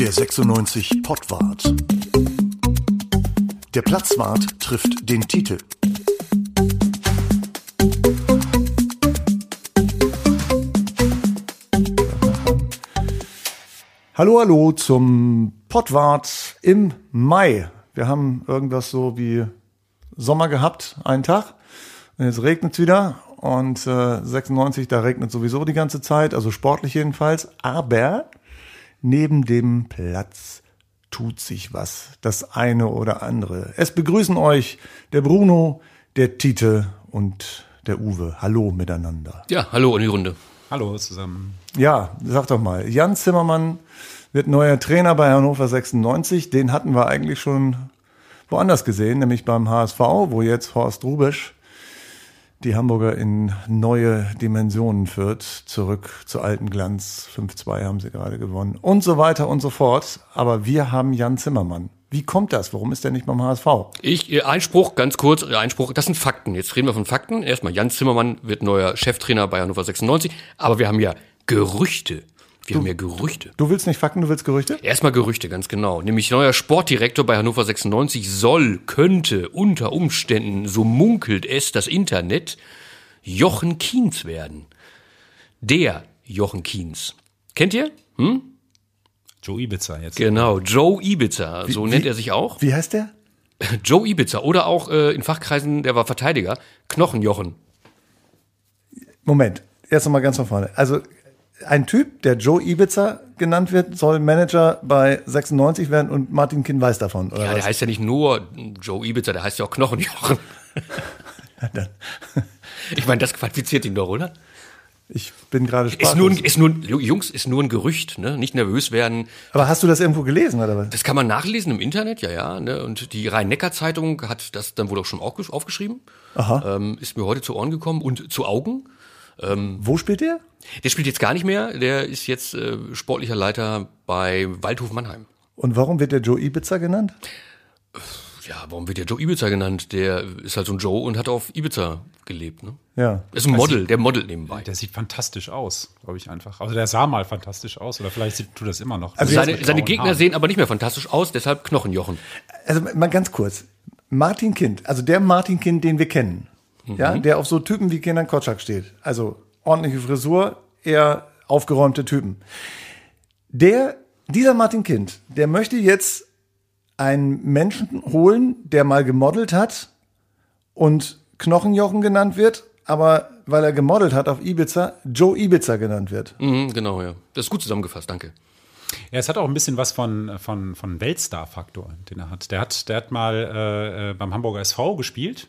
Der 96 Pottwart. Der Platzwart trifft den Titel. Hallo, hallo zum Pottwart im Mai. Wir haben irgendwas so wie Sommer gehabt, einen Tag. Und jetzt regnet es wieder und äh, 96, da regnet sowieso die ganze Zeit, also sportlich jedenfalls. Aber neben dem Platz tut sich was, das eine oder andere. Es begrüßen euch der Bruno, der Tite und der Uwe. Hallo miteinander. Ja, hallo in die Runde. Hallo zusammen. Ja, sag doch mal, Jan Zimmermann wird neuer Trainer bei Hannover 96. Den hatten wir eigentlich schon woanders gesehen, nämlich beim HSV, wo jetzt Horst Rubisch die Hamburger in neue Dimensionen führt, zurück zu alten Glanz. 5-2 haben sie gerade gewonnen und so weiter und so fort. Aber wir haben Jan Zimmermann. Wie kommt das? Warum ist der nicht beim HSV? Ich, äh, Einspruch, ganz kurz, äh, Einspruch, das sind Fakten. Jetzt reden wir von Fakten. Erstmal, Jan Zimmermann wird neuer Cheftrainer bei Hannover 96. Aber wir haben ja Gerüchte. Wir haben ja Gerüchte. Du willst nicht Fakten, du willst Gerüchte? Erstmal Gerüchte, ganz genau. Nämlich neuer Sportdirektor bei Hannover 96 soll, könnte unter Umständen, so munkelt es das Internet, Jochen Kienz werden. Der Jochen Kienz. Kennt ihr? Hm? Joe Ibiza jetzt. Genau, Joe Ibiza, so wie- nennt er sich auch. Wie heißt der? Joe Ibiza oder auch äh, in Fachkreisen, der war Verteidiger, Knochenjochen. Moment, erst noch mal ganz von vorne. Also ein Typ, der Joe Ibiza genannt wird, soll Manager bei 96 werden und Martin Kind weiß davon, Ja, der was? heißt ja nicht nur Joe Ibiza, der heißt ja auch Knochenjochen. ich meine, das qualifiziert ihn doch, oder? Ich bin gerade Ist nur, sprachlos. ein, ist nur, ein, Jungs, ist nur ein Gerücht, ne? Nicht nervös werden. Aber hast du das irgendwo gelesen, oder was? Das kann man nachlesen im Internet, ja, ja. Ne? Und die Rhein-Neckar-Zeitung hat das dann wohl auch schon aufgesch- aufgeschrieben. Aha. Ähm, ist mir heute zu Ohren gekommen und zu Augen. Wo spielt der? Der spielt jetzt gar nicht mehr. Der ist jetzt äh, sportlicher Leiter bei Waldhof Mannheim. Und warum wird der Joe Ibiza genannt? Ja, warum wird der Joe Ibiza genannt? Der ist halt so ein Joe und hat auf Ibiza gelebt. Ne? Ja. Ist ein Model, der modelt nebenbei. Der sieht fantastisch aus, glaube ich einfach. Also der sah mal fantastisch aus oder vielleicht sieht, tut das immer noch. Also Seine, Mit seine grauen Gegner Haaren. sehen aber nicht mehr fantastisch aus, deshalb Knochenjochen. Also mal ganz kurz. Martin Kind, also der Martin Kind, den wir kennen, ja, der auf so Typen wie Kenan Kotschak steht. Also ordentliche Frisur, eher aufgeräumte Typen. Der, dieser Martin Kind, der möchte jetzt einen Menschen holen, der mal gemodelt hat und Knochenjochen genannt wird, aber weil er gemodelt hat auf Ibiza, Joe Ibiza genannt wird. Mhm, genau, ja. Das ist gut zusammengefasst, danke. Ja, es hat auch ein bisschen was von, von, von Weltstar-Faktor, den er hat. Der hat, der hat mal äh, äh, beim Hamburger SV gespielt.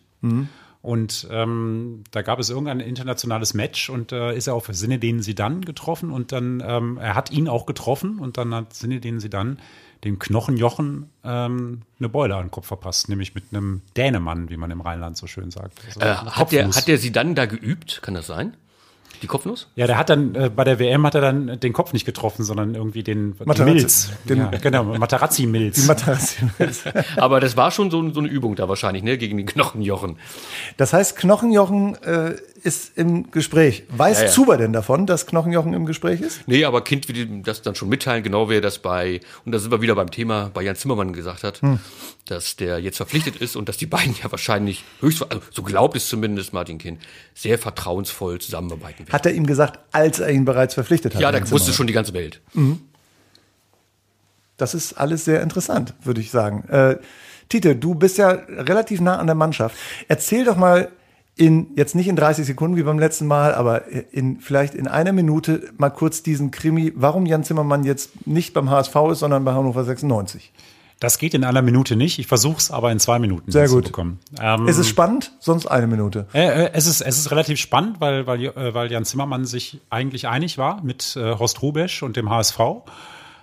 Und ähm, da gab es irgendein internationales Match und äh, ist er auf Sinedin Sidan getroffen und dann, ähm, er hat ihn auch getroffen und dann hat Sinedin Sidan dem Knochenjochen ähm, eine Beule an den Kopf verpasst, nämlich mit einem Dänemann, wie man im Rheinland so schön sagt. Also Äh, hat, der, hat der sie dann da geübt? Kann das sein? Die Kopfnuss? Ja, der hat dann äh, bei der WM hat er dann den Kopf nicht getroffen, sondern irgendwie den Materazzi. Milz. Den- ja, genau, Materazzi-Milz. Materazzi. Aber das war schon so, so eine Übung da wahrscheinlich, ne? Gegen den Knochenjochen. Das heißt, Knochenjochen äh, ist im Gespräch. Weiß Ja, ja. Zuber denn davon, dass Knochenjochen im Gespräch ist? Nee, aber Kind will ihm das dann schon mitteilen, genau wie er das bei, und da sind wir wieder beim Thema, bei Jan Zimmermann gesagt hat, dass der jetzt verpflichtet ist und dass die beiden ja wahrscheinlich höchst, also so glaubt es zumindest Martin Kind, sehr vertrauensvoll zusammenarbeiten werden. Hat er ihm gesagt, als er ihn bereits verpflichtet hat? Ja, da wusste schon die ganze Welt. Das ist alles sehr interessant, würde ich sagen. Äh, Tite, du bist ja relativ nah an der Mannschaft. Erzähl doch mal in, jetzt nicht in 30 Sekunden wie beim letzten Mal, aber in, vielleicht in einer Minute mal kurz diesen Krimi, warum Jan Zimmermann jetzt nicht beim HSV ist, sondern bei Hannover 96. Das geht in einer Minute nicht. Ich versuche es aber in zwei Minuten Sehr gut. Ähm, Ist es spannend? Sonst eine Minute. äh, äh, es, ist, es ist relativ spannend, weil, weil, äh, weil Jan Zimmermann sich eigentlich einig war mit äh, Horst Rubesch und dem HSV.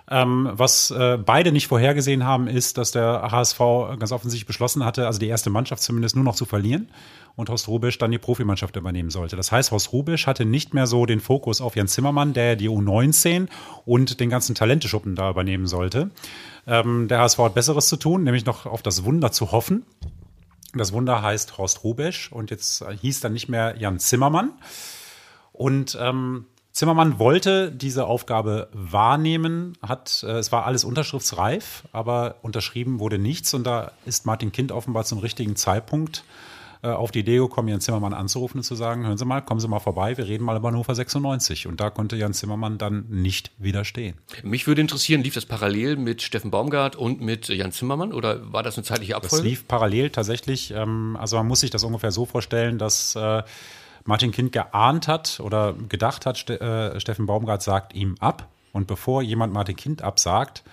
Ähm, was äh, beide nicht vorhergesehen haben, ist, dass der HSV ganz offensichtlich beschlossen hatte, also die erste Mannschaft zumindest nur noch zu verlieren und Horst Rubisch dann die Profimannschaft übernehmen sollte. Das heißt, Horst Rubisch hatte nicht mehr so den Fokus auf Jan Zimmermann, der die U19 und den ganzen Talenteschuppen da übernehmen sollte. Ähm, der HSV hat Besseres zu tun, nämlich noch auf das Wunder zu hoffen. Das Wunder heißt Horst Rubesch und jetzt hieß dann nicht mehr Jan Zimmermann. Und ähm, Zimmermann wollte diese Aufgabe wahrnehmen, hat, äh, es war alles unterschriftsreif, aber unterschrieben wurde nichts und da ist Martin Kind offenbar zum richtigen Zeitpunkt auf die Idee gekommen, Jan Zimmermann anzurufen und zu sagen, hören Sie mal, kommen Sie mal vorbei, wir reden mal über Hannover 96. Und da konnte Jan Zimmermann dann nicht widerstehen. Mich würde interessieren, lief das parallel mit Steffen Baumgart und mit Jan Zimmermann oder war das eine zeitliche Abfolge? Das lief parallel tatsächlich. Ähm, also man muss sich das ungefähr so vorstellen, dass äh, Martin Kind geahnt hat oder gedacht hat, äh, Steffen Baumgart sagt ihm ab. Und bevor jemand Martin Kind absagt,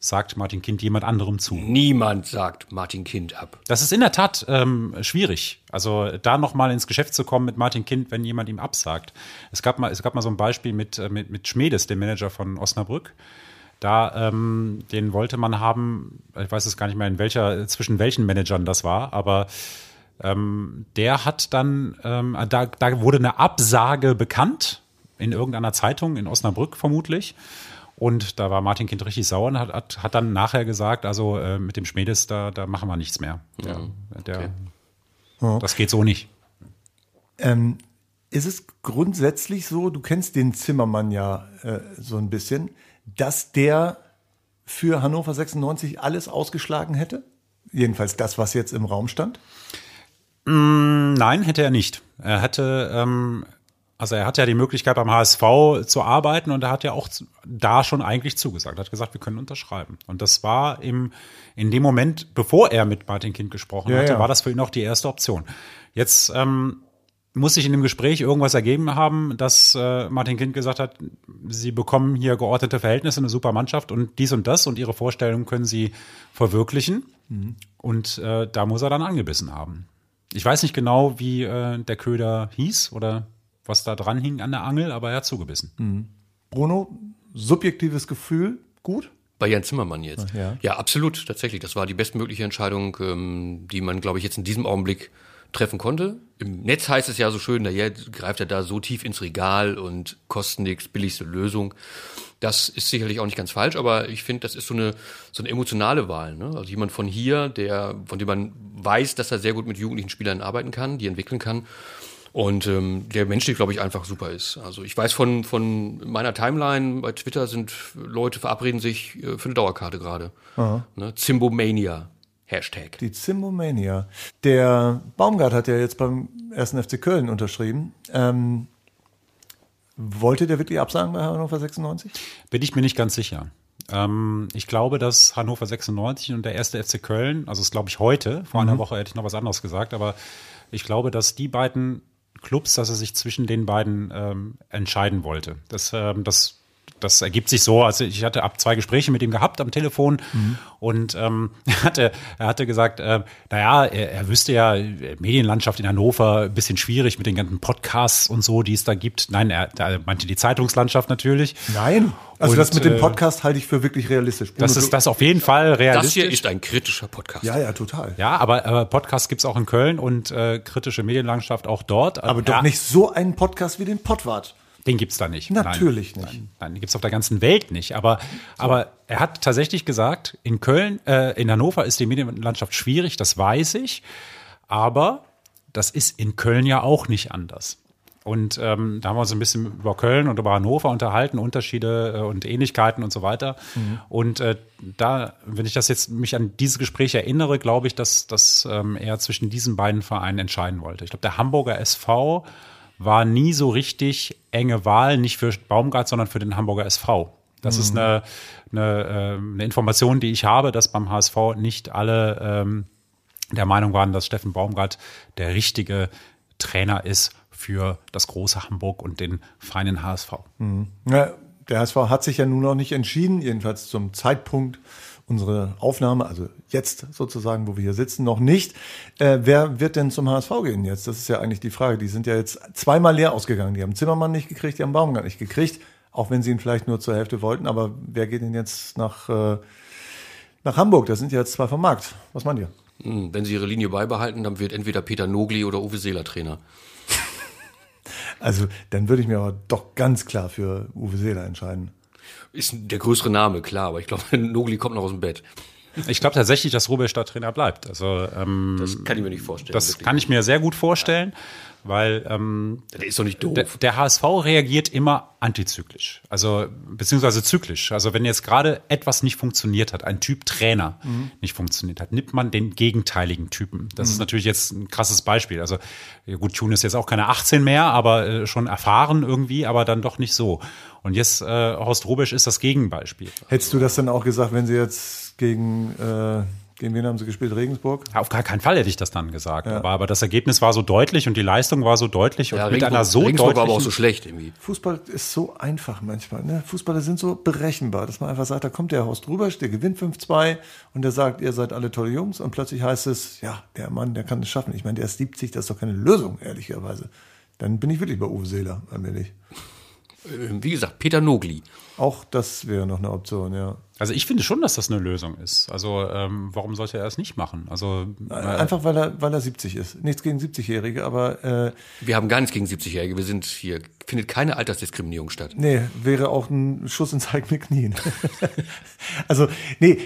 sagt Martin Kind jemand anderem zu. Niemand sagt Martin Kind ab. Das ist in der Tat ähm, schwierig. Also da nochmal ins Geschäft zu kommen mit Martin Kind, wenn jemand ihm absagt. Es gab mal, es gab mal so ein Beispiel mit, äh, mit, mit Schmedes, dem Manager von Osnabrück. Da, ähm, den wollte man haben, ich weiß es gar nicht mehr, in welcher, zwischen welchen Managern das war, aber ähm, der hat dann, ähm, da, da wurde eine Absage bekannt, in irgendeiner Zeitung, in Osnabrück vermutlich. Und da war Martin Kind richtig sauer und hat, hat, hat dann nachher gesagt, also äh, mit dem Schmedes, da, da machen wir nichts mehr. Der, der, Ja. Das geht so nicht. Ähm, ist es grundsätzlich so, du kennst den Zimmermann ja äh, so ein bisschen, dass der für Hannover 96 alles ausgeschlagen hätte? Jedenfalls das, was jetzt im Raum stand? Nein, hätte er nicht. Er hätte, ähm, also er hat ja die Möglichkeit beim HSV zu arbeiten und er hat ja auch da schon eigentlich zugesagt. Er hat gesagt, wir können unterschreiben. Und das war im, in dem Moment, bevor er mit Martin Kind gesprochen Ja, hatte, ja. war das für ihn auch die erste Option. Jetzt ähm, muss sich in dem Gespräch irgendwas ergeben haben, dass äh, Martin Kind gesagt hat, sie bekommen hier geordnete Verhältnisse, eine super Mannschaft und dies und das und ihre Vorstellungen können sie verwirklichen. Und äh, da muss er dann angebissen haben. Ich weiß nicht genau, wie äh, der Köder hieß oder was da dran hing an der Angel, aber er hat zugebissen. Bruno, subjektives Gefühl, gut? Bei Jan Zimmermann jetzt. Ja. ja, absolut, tatsächlich. Das war die bestmögliche Entscheidung, ähm, die man, glaube ich, jetzt in diesem Augenblick treffen konnte. Im Netz heißt es ja so schön, naja, greift er da so tief ins Regal und kostet nichts, billigste Lösung. Das ist sicherlich auch nicht ganz falsch, aber ich finde, das ist so eine, so eine emotionale Wahl. Ne? Also jemand von hier, der, von dem man weiß, dass er sehr gut mit jugendlichen Spielern arbeiten kann, die entwickeln kann. Und ähm, der menschlich, glaube ich, einfach super ist. Also ich weiß von, von meiner Timeline bei Twitter sind Leute verabreden sich äh, für eine Dauerkarte gerade. Ne? Zimbomania. Hashtag. Die Zimbomania. Der Baumgart hat ja jetzt beim ersten FC Köln unterschrieben. Ähm, wollte der wirklich absagen bei Hannover 96? Bin ich mir nicht ganz sicher. Ähm, ich glaube, dass Hannover 96 und der erste FC Köln, also das glaube ich heute, vor einer Woche hätte ich noch was anderes gesagt, aber ich glaube, dass die beiden Clubs, dass er sich zwischen den beiden ähm, entscheiden wollte. Das, ähm, das, das ergibt sich so. Also ich hatte ab zwei Gespräche mit ihm gehabt am Telefon und ähm, er hatte, er hatte gesagt, äh, naja, er, er wüsste ja, äh, Medienlandschaft in Hannover ein bisschen schwierig mit den ganzen Podcasts und so, die es da gibt. Nein, er, er meinte die Zeitungslandschaft natürlich. Nein. Also Und, das mit dem äh, Podcast halte ich für wirklich realistisch. Das ist das auf jeden Fall Das realistisch. hier ist ein kritischer Podcast. ja, ja, total. ja, aber, aber Podcasts gibt's auch in Köln und äh, kritische Medienlandschaft auch dort. Aber doch ja, nicht so einen Podcast wie den Pottwart. Den gibt's da nicht. Natürlich nein, nicht. Nein, nein, den gibt's auf der ganzen Welt nicht. Aber, aber er hat tatsächlich gesagt, in Köln, äh, in Hannover ist die Medienlandschaft schwierig, das weiß ich. Aber das ist in Köln ja auch nicht anders. Und ähm, da haben wir uns ein bisschen über Köln und über Hannover unterhalten, Unterschiede äh, und Ähnlichkeiten und so weiter. Und äh, da, wenn ich das jetzt mich an dieses Gespräch erinnere, glaube ich, dass, dass ähm, er zwischen diesen beiden Vereinen entscheiden wollte. Ich glaube, der Hamburger SV war nie so richtig enge Wahl, nicht für Baumgart, sondern für den Hamburger SV. Das ist eine, eine, ähm, eine Information, die ich habe, dass beim HSV nicht alle ähm, der Meinung waren, dass Steffen Baumgart der richtige Trainer ist für das große Hamburg und den feinen HSV. Ja, der HSV hat sich ja nun noch nicht entschieden, jedenfalls zum Zeitpunkt unserer Aufnahme, also jetzt sozusagen, wo wir hier sitzen, noch nicht. Äh, wer wird denn zum HSV gehen jetzt? Das ist ja eigentlich die Frage. Die sind ja jetzt zweimal leer ausgegangen. Die haben Zimmermann nicht gekriegt, die haben Baumgart nicht gekriegt, auch wenn sie ihn vielleicht nur zur Hälfte wollten. Aber wer geht denn jetzt nach, äh, nach Hamburg? Da sind ja jetzt zwei vom Markt. Was meint ihr? Hm, Wenn sie ihre Linie beibehalten, dann wird entweder Peter Nogli oder Uwe Seeler Trainer. Also dann würde ich mir aber doch ganz klar für Uwe Seeler entscheiden. Ist der größere Name, klar, aber ich glaube, Nogli kommt noch aus dem Bett. Ich glaube tatsächlich, dass Rubisch da Trainer bleibt. Also ähm, Das kann ich mir nicht vorstellen. das wirklich. kann ich mir sehr gut vorstellen, weil ähm, Der ist doch nicht doof. der, der HSV reagiert immer antizyklisch, also beziehungsweise zyklisch. Also wenn jetzt gerade etwas nicht funktioniert hat, ein Typ Trainer nicht funktioniert hat, nimmt man den gegenteiligen Typen. Das ist natürlich jetzt ein krasses Beispiel. Also gut, Tune ist jetzt auch keine 18 mehr, aber äh, schon erfahren irgendwie, aber dann doch nicht so. Und jetzt äh, Horst Rubisch ist das Gegenbeispiel. Hättest du das dann auch gesagt, wenn sie jetzt gegen, äh, gegen wen haben sie gespielt? Regensburg? Auf gar keinen Fall hätte ich das dann gesagt. Aber, aber das Ergebnis war so deutlich und die Leistung war so deutlich und ja, mit einer so Regensburg war aber auch so schlecht irgendwie. Fußball ist so einfach manchmal. Ne? Fußballer sind so berechenbar, dass man einfach sagt, da kommt der Horst Rubesch, der gewinnt 5-2 und der sagt, ihr seid alle tolle Jungs und plötzlich heißt es, ja, der Mann, der kann es schaffen. Ich meine, der ist 70, das ist doch keine Lösung, ehrlicherweise. Dann bin ich wirklich bei Uwe Seeler, allmählich. Äh, Wie gesagt, Peter Nogli. Auch das wäre noch eine Option, ja. Also ich finde schon, dass das eine Lösung ist. Also ähm, warum sollte er es nicht machen? Also äh, Einfach weil er, weil er 70 ist. Nichts gegen 70-Jährige, aber äh, Wir haben gar nichts gegen 70-Jährige. Wir sind hier, findet keine Altersdiskriminierung statt. Nee, wäre auch ein Schuss ins eigene Knien. also, nee,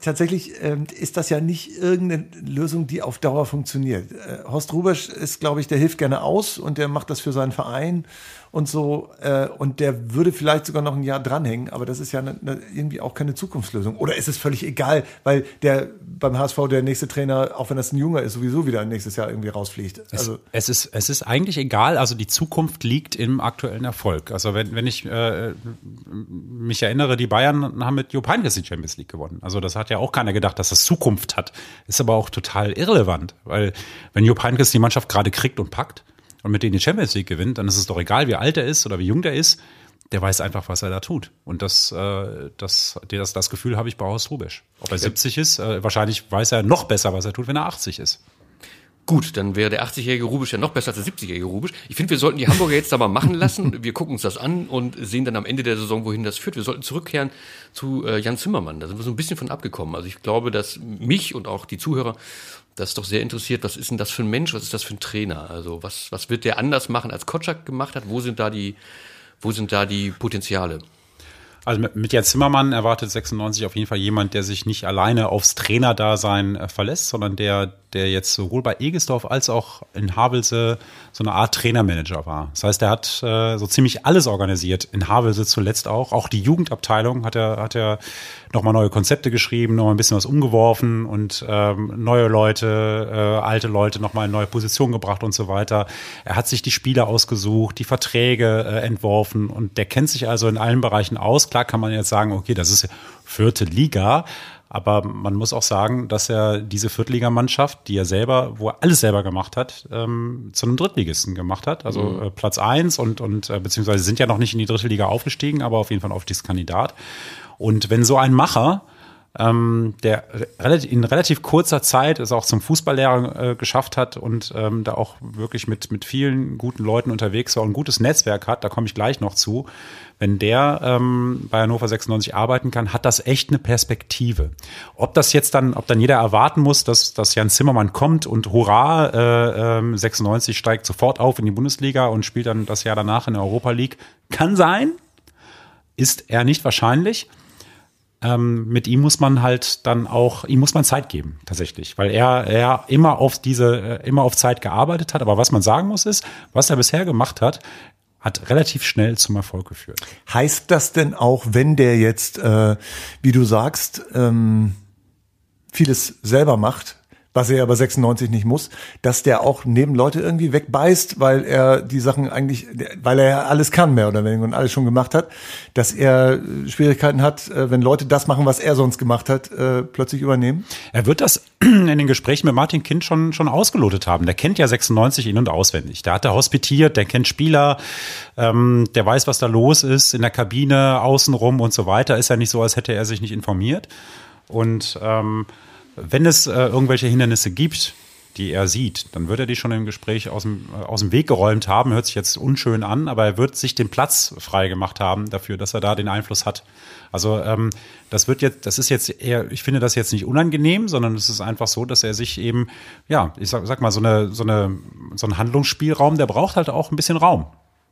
tatsächlich ähm, ist das ja nicht irgendeine Lösung, die auf Dauer funktioniert. Äh, Horst Rubesch ist, glaube ich, der hilft gerne aus und der macht das für seinen Verein und so. Äh, und der würde vielleicht sogar noch ein Jahr dranhängen, aber das ist ja ne, ne, irgendwie auch keine Zukunftslösung. Oder ist es völlig egal, weil der beim HSV der nächste Trainer, auch wenn das ein Junger ist, sowieso wieder nächstes Jahr irgendwie rausfliegt. Also, es ist, es ist eigentlich egal, also die Zukunft liegt im aktuellen Erfolg. Also wenn, wenn ich äh, mich erinnere, die Bayern haben mit Jupp Heynckes die Champions League gewonnen. Also das hat ja auch keiner gedacht, dass das Zukunft hat. Ist aber auch total irrelevant, weil wenn Jupp Heynckes die Mannschaft gerade kriegt und packt und mit denen die Champions League gewinnt, dann ist es doch egal, wie alt er ist oder wie jung der ist. Der weiß einfach, was er da tut. Und das, äh, das, das, das Gefühl habe ich bei Horst Rubisch. Ob er 70 ist, äh, wahrscheinlich weiß er noch besser, was er tut, wenn er 80 ist. Gut, dann wäre der 80-jährige Rubisch ja noch besser als der 70-jährige Rubisch. Ich finde, wir sollten die Hamburger jetzt da mal machen lassen. Wir gucken uns das an und sehen dann am Ende der Saison, wohin das führt. Wir sollten zurückkehren zu äh, Jan Zimmermann. Da sind wir so ein bisschen von abgekommen. Also ich glaube, dass mich und auch die Zuhörer das doch sehr interessiert. Was ist denn das für ein Mensch? Was ist das für ein Trainer? Also was, was wird der anders machen, als Kotschak gemacht hat? Wo sind da die, wo sind da die Potenziale? Also mit, Jan Zimmermann erwartet 96 auf jeden Fall jemand, der sich nicht alleine aufs Trainerdasein äh, verlässt, sondern der, der jetzt sowohl bei Egesdorf als auch in Havelse so eine Art Trainermanager war. Das heißt, er hat äh, so ziemlich alles organisiert. In Havelse zuletzt auch. Auch die Jugendabteilung hat er, hat er nochmal neue Konzepte geschrieben, nochmal ein bisschen was umgeworfen und ähm, neue Leute, äh, alte Leute nochmal in neue Positionen gebracht und so weiter. Er hat sich die Spieler ausgesucht, die Verträge äh, entworfen und der kennt sich also in allen Bereichen aus. Klar kann man jetzt sagen, okay, das ist vierte Liga, aber man muss auch sagen, dass er diese Viertligamannschaft, die er selber, wo er alles selber gemacht hat, ähm, zu einem Drittligisten gemacht hat. Also Mhm. äh, Platz eins und, und äh, beziehungsweise sind ja noch nicht in die dritte Liga aufgestiegen, aber auf jeden Fall ein Aufstiegskandidat. Und wenn so ein Macher, ähm, der in relativ kurzer Zeit es auch zum Fußballlehrer äh, geschafft hat und ähm, da auch wirklich mit, mit vielen guten Leuten unterwegs war und ein gutes Netzwerk hat, da komme ich gleich noch zu. Wenn der ähm, bei Hannover 96 arbeiten kann, hat das echt eine Perspektive. Ob das jetzt dann, ob dann jeder erwarten muss, dass, dass Jan Zimmermann kommt und hurra, äh, ähm, 96 steigt sofort auf in die Bundesliga und spielt dann das Jahr danach in der Europa League, kann sein, ist eher nicht wahrscheinlich ähm, mit ihm muss man halt dann auch, ihm muss man Zeit geben, tatsächlich, weil er, er immer auf diese, äh, immer auf Zeit gearbeitet hat. Aber was man sagen muss ist, was er bisher gemacht hat, hat relativ schnell zum Erfolg geführt. Heißt das denn auch, wenn der jetzt, äh, wie du sagst, ähm, vieles selber macht, was er aber 96 nicht muss, dass der auch neben Leute irgendwie wegbeißt, weil er die Sachen eigentlich, weil er ja alles kann mehr oder weniger und alles schon gemacht hat, dass er Schwierigkeiten hat, äh, wenn Leute das machen, was er sonst gemacht hat, äh, plötzlich übernehmen? Er wird das in den Gesprächen mit Martin Kind schon, schon ausgelotet haben. Der kennt ja 96 in- und auswendig. Der hat da hospitiert, der kennt Spieler, ähm, der weiß, was da los ist in der Kabine, außenrum und so weiter. Ist ja nicht so, als hätte er sich nicht informiert. Und ähm, wenn es äh, irgendwelche Hindernisse gibt, die er sieht, dann wird er die schon im Gespräch aus dem, äh, aus dem Weg geräumt haben. Hört sich jetzt unschön an, aber er wird sich den Platz frei gemacht haben dafür, dass er da den Einfluss hat. Also ähm, das wird jetzt, das ist jetzt eher, ich finde das jetzt nicht unangenehm, sondern es ist einfach so, dass er sich eben, ja, ich sag, sag mal, so eine, so eine, so ein Handlungsspielraum, der braucht halt auch ein bisschen Raum.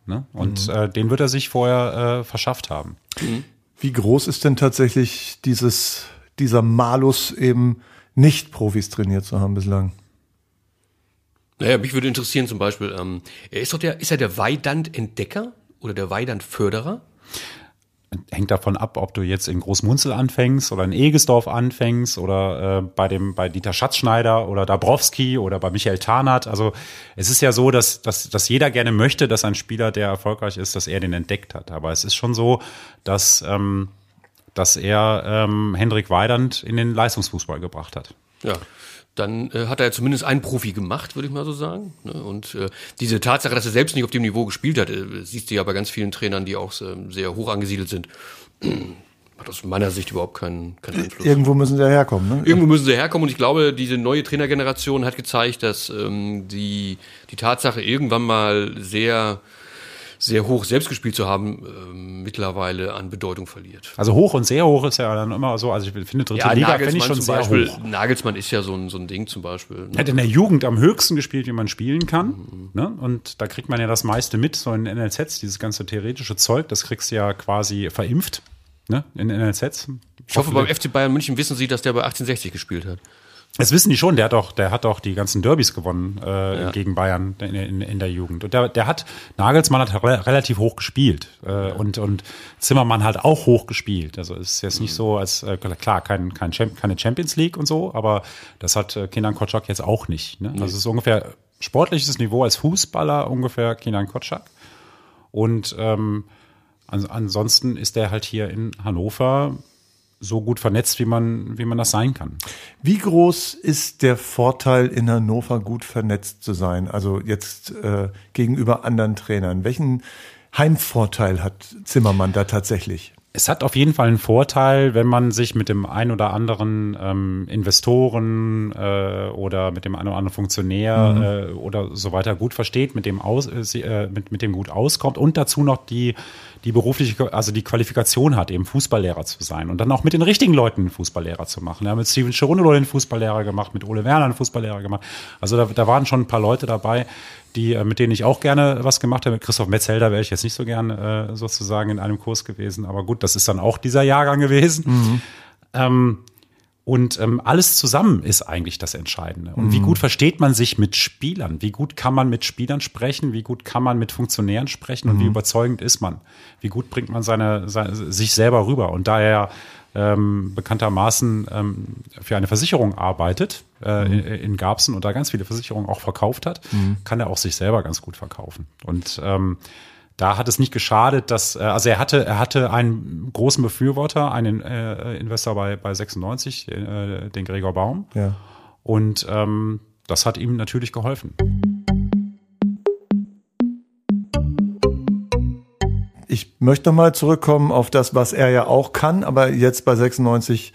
Ne? Und äh, den wird er sich vorher äh, verschafft haben. Wie groß ist denn tatsächlich dieses dieser Malus eben nicht Profis trainiert zu haben bislang. Naja, mich würde interessieren zum Beispiel, ähm, er ist doch der, ist er der Weidand-Entdecker oder der Weidand-Förderer? hängt davon ab, ob du jetzt in Großmunzel anfängst oder in Egesdorf anfängst oder äh, bei dem bei Dieter Schatzschneider oder Dabrowski oder bei Michael Tarnath. Also es ist ja so, dass, dass, dass jeder gerne möchte, dass ein Spieler, der erfolgreich ist, dass er den entdeckt hat. Aber es ist schon so, dass, ähm, dass er ähm, Hendrik Weidand in den Leistungsfußball gebracht hat. Ja dann äh, hat er zumindest einen Profi gemacht, würde ich mal so sagen. Ne? Und äh, diese Tatsache, dass er selbst nicht auf dem Niveau gespielt hat, äh, siehst du ja bei ganz vielen Trainern, die auch äh, sehr hoch angesiedelt sind, hat aus meiner Sicht überhaupt keinen, keinen Einfluss. Irgendwo müssen sie herkommen. Ne? Irgendwo müssen sie herkommen und ich glaube, diese neue Trainergeneration hat gezeigt, dass ähm, die, die Tatsache irgendwann mal sehr sehr hoch selbst gespielt zu haben, äh, mittlerweile an Bedeutung verliert. Also hoch und sehr hoch ist ja dann immer so. Also ich finde dritte Ja, Liga finde ich schon zum sehr Beispiel, hoch. Nagelsmann ist ja so ein, so ein Ding zum Beispiel. Ne? Hat in der Jugend am höchsten gespielt, wie man spielen kann. Ne? Und da kriegt man ja das meiste mit, so in NLZs, dieses ganze theoretische Zeug, das kriegst du ja quasi verimpft ne? in NLZs. Ich hoffe, beim FC Bayern München wissen Sie, dass der bei 1860 gespielt hat. Das wissen die schon, der hat doch, der hat doch die ganzen Derbys gewonnen äh, gegen Bayern in, in, in der Jugend. Und der, der hat, Nagelsmann hat re relativ hoch gespielt äh, und, und Zimmermann hat auch hoch gespielt. Also es ist jetzt nicht so, als äh, klar, kein, kein Champ, keine Champions League und so, aber das hat äh, Kenan Kotschak jetzt auch nicht. Ne? Also es ist ungefähr sportliches Niveau als Fußballer, ungefähr Kenan Kotschak. Und ähm, an, ansonsten ist der halt hier in Hannover so gut vernetzt, wie man, wie man das sein kann. Wie groß ist der Vorteil in Hannover gut vernetzt zu sein? Also jetzt äh, gegenüber anderen Trainern. Welchen Heimvorteil hat Zimmermann da tatsächlich? Es hat auf jeden Fall einen Vorteil, wenn man sich mit dem ein oder anderen ähm, Investoren äh, oder mit dem einen oder anderen Funktionär äh, oder so weiter gut versteht, mit dem aus, äh, äh, mit, mit dem gut auskommt und dazu noch die die berufliche, also die Qualifikation hat, eben Fußballlehrer zu sein und dann auch mit den richtigen Leuten Fußballlehrer zu machen. Er hat mit Steven Cherundolo den Fußballlehrer gemacht, mit Ole Werner einen Fußballlehrer gemacht. Also da, da waren schon ein paar Leute dabei, die, äh, mit denen ich auch gerne was gemacht habe. Mit Christoph Metzelder wäre ich jetzt nicht so gern äh, sozusagen in einem Kurs gewesen, aber gut, das ist dann auch dieser Jahrgang gewesen. Ähm, und ähm, alles zusammen ist eigentlich das Entscheidende. Und wie gut versteht man sich mit Spielern? Wie gut kann man mit Spielern sprechen? Wie gut kann man mit Funktionären sprechen? Und wie überzeugend ist man? Wie gut bringt man seine, seine sich selber rüber? Und da er ähm, bekanntermaßen ähm, für eine Versicherung arbeitet äh, in, in Garbsen und da ganz viele Versicherungen auch verkauft hat, kann er auch sich selber ganz gut verkaufen. Und ähm, da hat es nicht geschadet, dass äh, also er hatte er hatte einen großen Befürworter, einen äh, Investor bei bei 96, äh, den Gregor Baum. Ja. Und ähm, das hat ihm natürlich geholfen. Ich möchte noch mal zurückkommen auf das, was er ja auch kann, aber jetzt bei 96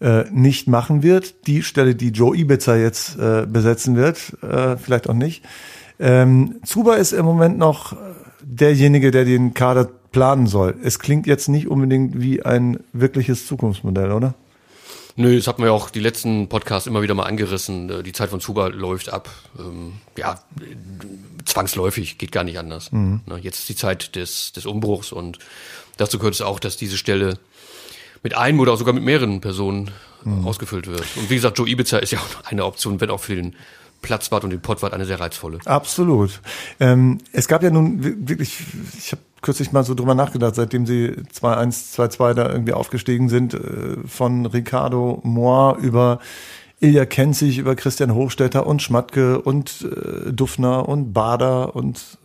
äh, nicht machen wird. Die Stelle, die Joe Ibiza jetzt äh, besetzen wird, äh, vielleicht auch nicht. Ähm, Zuba ist im Moment noch derjenige, der den Kader planen soll. Es klingt jetzt nicht unbedingt wie ein wirkliches Zukunftsmodell, oder? Nö, das hatten wir ja auch die letzten Podcasts immer wieder mal angerissen. Äh, Die Zeit von Zuba läuft ab. Ähm, ja, zwangsläufig, geht gar nicht anders. Mhm. Na, Jetzt ist die Zeit des, des Umbruchs und dazu gehört es auch, dass diese Stelle mit einem oder sogar mit mehreren Personen äh, Mhm. ausgefüllt wird. Und wie gesagt, Joe Ibiza ist ja auch eine Option, wenn auch für den Platzwart und den Pottwart eine sehr reizvolle. Absolut. Ähm, es gab ja nun wi- wirklich, ich habe kürzlich mal so drüber nachgedacht, seitdem sie 2-1, 2-2 da irgendwie aufgestiegen sind, äh, von Ricardo Mohr über Ilja Kenzig, über Christian Hochstetter und Schmatke und äh, Duffner und Bader und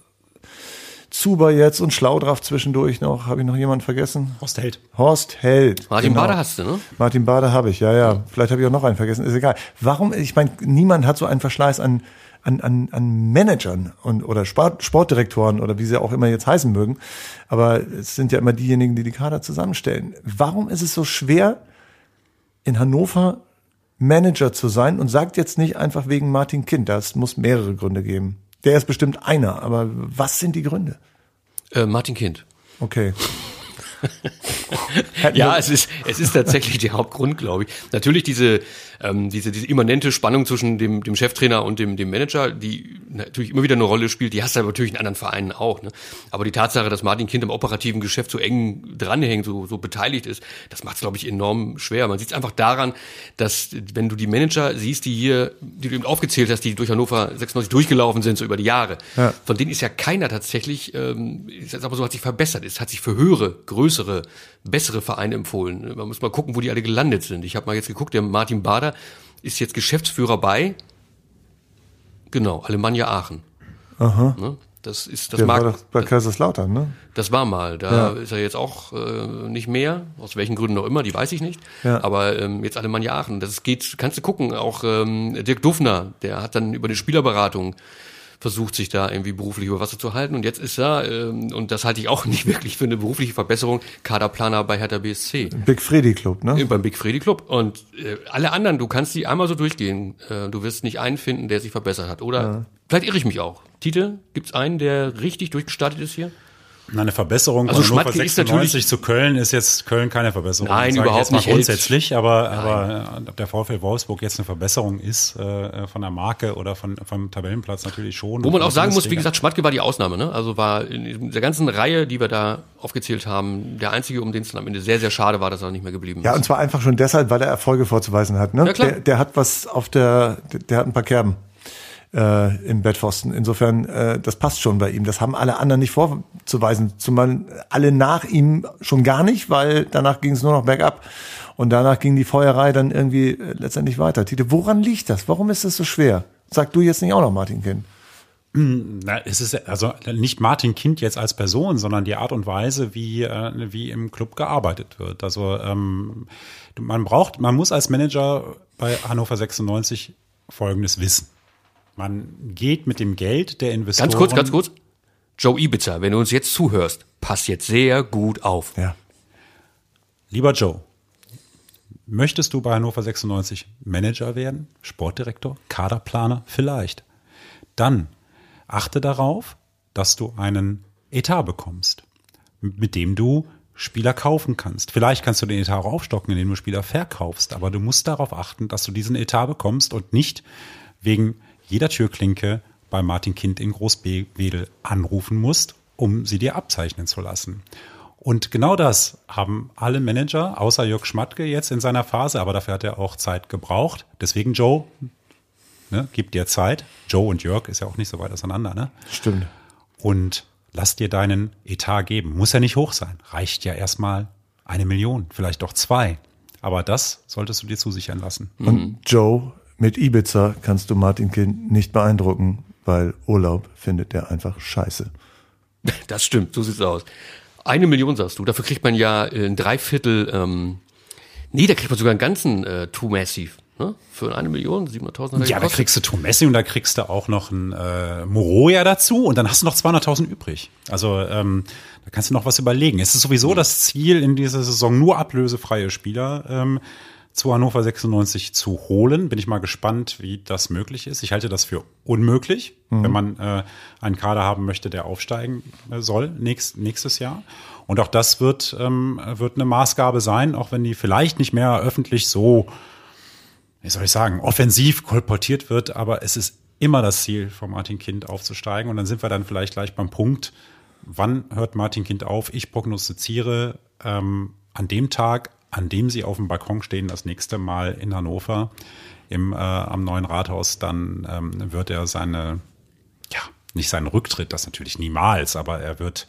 Zuber jetzt und Schlaudraff zwischendurch noch. Habe ich noch jemanden vergessen? Horst Held. Horst Held. Martin genau. Bader hast du, ne? Martin Bader habe ich, ja, ja. Vielleicht habe ich auch noch einen vergessen, ist egal. Warum, ich meine, niemand hat so einen Verschleiß an, an, an, an Managern und, oder Sport, Sportdirektoren oder wie sie auch immer jetzt heißen mögen. Aber es sind ja immer diejenigen, die die Kader zusammenstellen. Warum ist es so schwer, in Hannover Manager zu sein und sagt jetzt nicht einfach wegen Martin Kind, das muss mehrere Gründe geben. Der ist bestimmt einer, aber was sind die Gründe? Äh, Martin Kind. Okay. ja, es ist, es ist tatsächlich der Hauptgrund, glaube ich. Natürlich diese, ähm, diese, diese immanente Spannung zwischen dem, dem Cheftrainer und dem, dem Manager, die natürlich immer wieder eine Rolle spielt, die hast du aber natürlich in anderen Vereinen auch. Ne? Aber die Tatsache, dass Martin Kind am operativen Geschäft so eng dranhängt, so, so beteiligt ist, das macht es, glaube ich, enorm schwer. Man sieht es einfach daran, dass wenn du die Manager siehst, die hier, die du eben aufgezählt hast, die durch Hannover 96 durchgelaufen sind, so über die Jahre, ja. von denen ist ja keiner tatsächlich, ähm, ich sag mal so, hat sich verbessert. Es hat sich für höhere, größere, bessere Vereine empfohlen. Man muss mal gucken, wo die alle gelandet sind. Ich habe mal jetzt geguckt, der Martin Bader ist jetzt Geschäftsführer bei, genau, Alemannia Aachen. Aha. Ne? Das ist das Der mag, war doch bei Kaiserslautern, ne? das war mal. Da Ja. ist er jetzt auch äh, nicht mehr. Aus welchen Gründen auch immer, die weiß ich nicht. Ja. Aber ähm, jetzt Alemannia Aachen. Das geht, kannst du gucken. Auch ähm, Dirk Dufner, der hat dann über die Spielerberatung versucht, sich da irgendwie beruflich über Wasser zu halten. Und jetzt ist er, ähm, und das halte ich auch nicht wirklich für eine berufliche Verbesserung, Kaderplaner bei Hertha BSC. Big Freddy Club, ne? Beim Big Freddy Club. Und äh, alle anderen, du kannst die einmal so durchgehen. Äh, du wirst nicht einen finden, der sich verbessert hat. Oder vielleicht irre ich mich auch. Tite, gibt's einen, der richtig durchgestartet ist hier? Eine Verbesserung Also von Hannover Schmatke ist 96 zu Köln ist jetzt Köln keine Verbesserung. Nein, überhaupt nicht. Grundsätzlich, aber, aber äh, ob der VfL Wolfsburg jetzt eine Verbesserung ist äh, von der Marke oder von, vom Tabellenplatz natürlich schon. Wo man auch sagen muss, wie gesagt, Schmatke war die Ausnahme. Ne? Also war in der ganzen Reihe, die wir da aufgezählt haben, der einzige, um den es dann am Ende sehr, sehr schade war, dass er nicht mehr geblieben ist. Ja, und zwar einfach schon deshalb, weil er Erfolge vorzuweisen hat. Ne? Ja, klar. Der, der hat was auf der, der- der hat ein paar Kerben äh, im Bettpfosten. Insofern, äh, das passt schon bei ihm. Das haben alle anderen nicht vorzuweisen. Zumal alle nach ihm schon gar nicht, weil danach ging es nur noch bergab. Und danach ging die Feuerei dann irgendwie äh, letztendlich weiter. Tite, woran liegt das? Warum ist das so schwer? Sag du jetzt nicht auch noch, Martin Kind. Na, es ist also nicht Martin Kind jetzt als Person, sondern die Art und Weise, wie, äh, wie im Club gearbeitet wird. Also ähm, man braucht, man muss als Manager bei Hannover 96 Folgendes wissen. Man geht mit dem Geld der Investoren. Ganz kurz, ganz kurz. Joe Ibiza, wenn du uns jetzt zuhörst, pass jetzt sehr gut auf. Ja. Lieber Joe, möchtest du bei Hannover 96 Manager werden, Sportdirektor, Kaderplaner? Vielleicht. Dann achte darauf, dass du einen Etat bekommst, mit dem du Spieler kaufen kannst. Vielleicht kannst du den Etat auch aufstocken, indem du Spieler verkaufst, aber du musst darauf achten, dass du diesen Etat bekommst und nicht wegen jeder Türklinke bei Martin Kind in Großwedel anrufen musst, um sie dir abzeichnen zu lassen. Und genau das haben alle Manager, außer Jörg Schmatke jetzt in seiner Phase, aber dafür hat er auch Zeit gebraucht. Deswegen Joe, ne, gib dir Zeit. Joe und Jörg ist ja auch nicht so weit auseinander, ne? Stimmt. Und lass dir deinen Etat geben. Muss ja nicht hoch sein. Reicht ja erstmal eine Million, vielleicht doch zwei. Aber das solltest du dir zusichern lassen. Und Joe, mit Ibiza kannst du Martin Kind nicht beeindrucken, weil Urlaub findet er einfach scheiße. Das stimmt, so sieht's aus. Eine Million sagst du, dafür kriegt man ja äh, ein Dreiviertel, ähm, nee, da kriegt man sogar einen ganzen äh, Too Massive. Ne? Für eine Million, 700.000 hat er Ja, da kriegst du Tomessi und da kriegst du auch noch ein äh, Moroja dazu und dann hast du noch 200.000 übrig. Also ähm, da kannst du noch was überlegen. Es ist sowieso das Ziel in dieser Saison nur ablösefreie Spieler ähm, zu Hannover 96 zu holen. Bin ich mal gespannt, wie das möglich ist. Ich halte das für unmöglich, wenn man äh, einen Kader haben möchte, der aufsteigen äh, soll nächst, nächstes Jahr. Und auch das wird, ähm, wird eine Maßgabe sein, auch wenn die vielleicht nicht mehr öffentlich so wie soll ich sagen, offensiv kolportiert wird, aber es ist immer das Ziel von Martin Kind aufzusteigen. Und dann sind wir dann vielleicht gleich beim Punkt, wann hört Martin Kind auf? Ich prognostiziere ähm, an dem Tag, an dem sie auf dem Balkon stehen, das nächste Mal in Hannover im, äh, am neuen Rathaus, dann ähm, wird er seine, ja, nicht seinen Rücktritt, das natürlich niemals, aber er wird,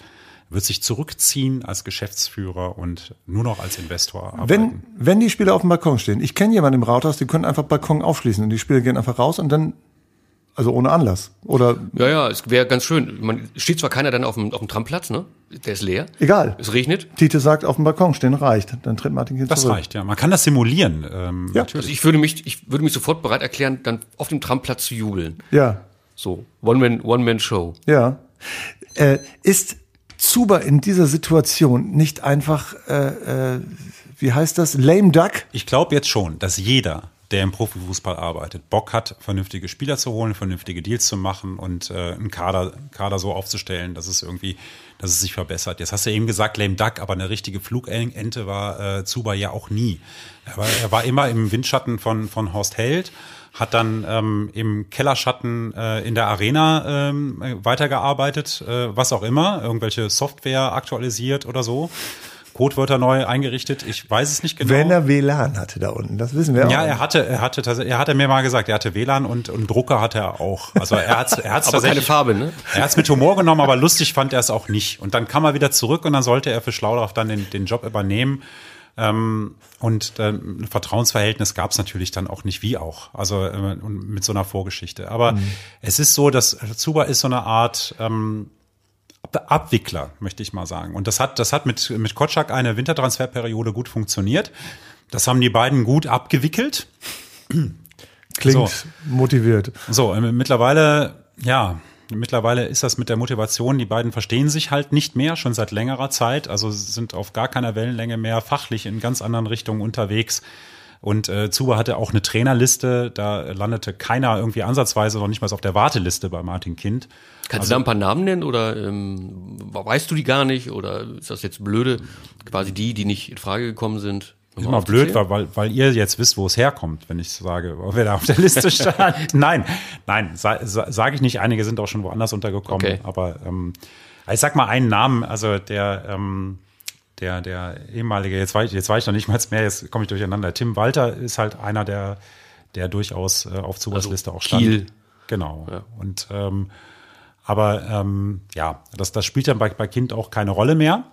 wird sich zurückziehen als Geschäftsführer und nur noch als Investor arbeiten. Wenn, wenn die Spieler auf dem Balkon stehen, ich kenne jemanden im Rathaus, die können einfach Balkon aufschließen und die Spieler gehen einfach raus und dann, also ohne Anlass. Oder Ja, ja, es wäre ganz schön. Man steht zwar keiner dann auf dem, auf dem Trammplatz, ne? Der ist leer. egal. Es regnet. Tite sagt, auf dem Balkon stehen reicht. Dann tritt Martin Kind Das zurück. reicht, ja. Man kann das simulieren. Ähm, Ja. Also ich würde mich, ich würde mich sofort bereit erklären, dann auf dem Trampplatz zu jubeln. Ja, So, One-Man, One-Man-Show. ja. Äh, ist Zuber in dieser Situation nicht einfach, äh, äh, wie heißt das, lame duck? Ich glaube jetzt schon, dass jeder der im Profifußball arbeitet, Bock hat, vernünftige Spieler zu holen, vernünftige Deals zu machen und äh, einen Kader, Kader so aufzustellen, dass es irgendwie, dass es sich verbessert. Jetzt hast du eben gesagt, lame duck, aber eine richtige Flugente war äh, Zuba ja auch nie. Er war, er war immer im Windschatten von, von Horst Held, hat dann ähm, im Kellerschatten äh, in der Arena ähm, weitergearbeitet, äh, was auch immer, irgendwelche Software aktualisiert oder so. Codewörter neu eingerichtet. Ich weiß es nicht genau. Wenn er WLAN hatte da unten, das wissen wir auch. Ja, er hatte, er hatte, er hatte mir mal gesagt, er hatte WLAN und, und Drucker hatte er auch. Also er hat, er hat's Aber keine Farbe, ne? er hat es mit Humor genommen, aber lustig fand er es auch nicht. Und dann kam er wieder zurück und dann sollte er für Schlaudraff dann den, den Job übernehmen. Ähm, und äh, ein Vertrauensverhältnis gab es natürlich dann auch nicht, wie auch. Also äh, mit so einer Vorgeschichte. Aber es ist so, dass Zuba ist so eine Art ähm, Abwickler, möchte ich mal sagen. Und das hat, das hat mit, mit Kotschak eine Wintertransferperiode gut funktioniert. Das haben die beiden gut abgewickelt. Klingt So. motiviert. So, äh, mittlerweile, ja, mittlerweile ist das mit der Motivation, die beiden verstehen sich halt nicht mehr, schon seit längerer Zeit, also sind auf gar keiner Wellenlänge mehr, fachlich in ganz anderen Richtungen unterwegs. Und äh, Zuba hatte auch eine Trainerliste, da landete keiner irgendwie ansatzweise noch nicht mal auf der Warteliste bei Martin Kind. Kannst du da ein paar Namen nennen oder ähm, weißt du die gar nicht oder ist das jetzt blöde? Quasi die, die nicht in Frage gekommen sind. Ist mal blöd, weil, weil, weil ihr jetzt wisst, wo es herkommt, wenn ich sage, wer da auf der Liste stand. nein, nein, sa, sage ich nicht. Einige sind auch schon woanders untergekommen. Okay. Aber ähm, ich sag mal einen Namen, also der, ähm, der, der ehemalige, jetzt weiß ich, jetzt weiß ich noch nicht mal mehr, jetzt komme ich durcheinander. Tim Walter ist halt einer, der, der durchaus äh, auf Zubas Also auch stand. Kiel. Genau. Und ähm, aber ähm, ja, das, das spielt dann bei, bei Kind auch keine Rolle mehr.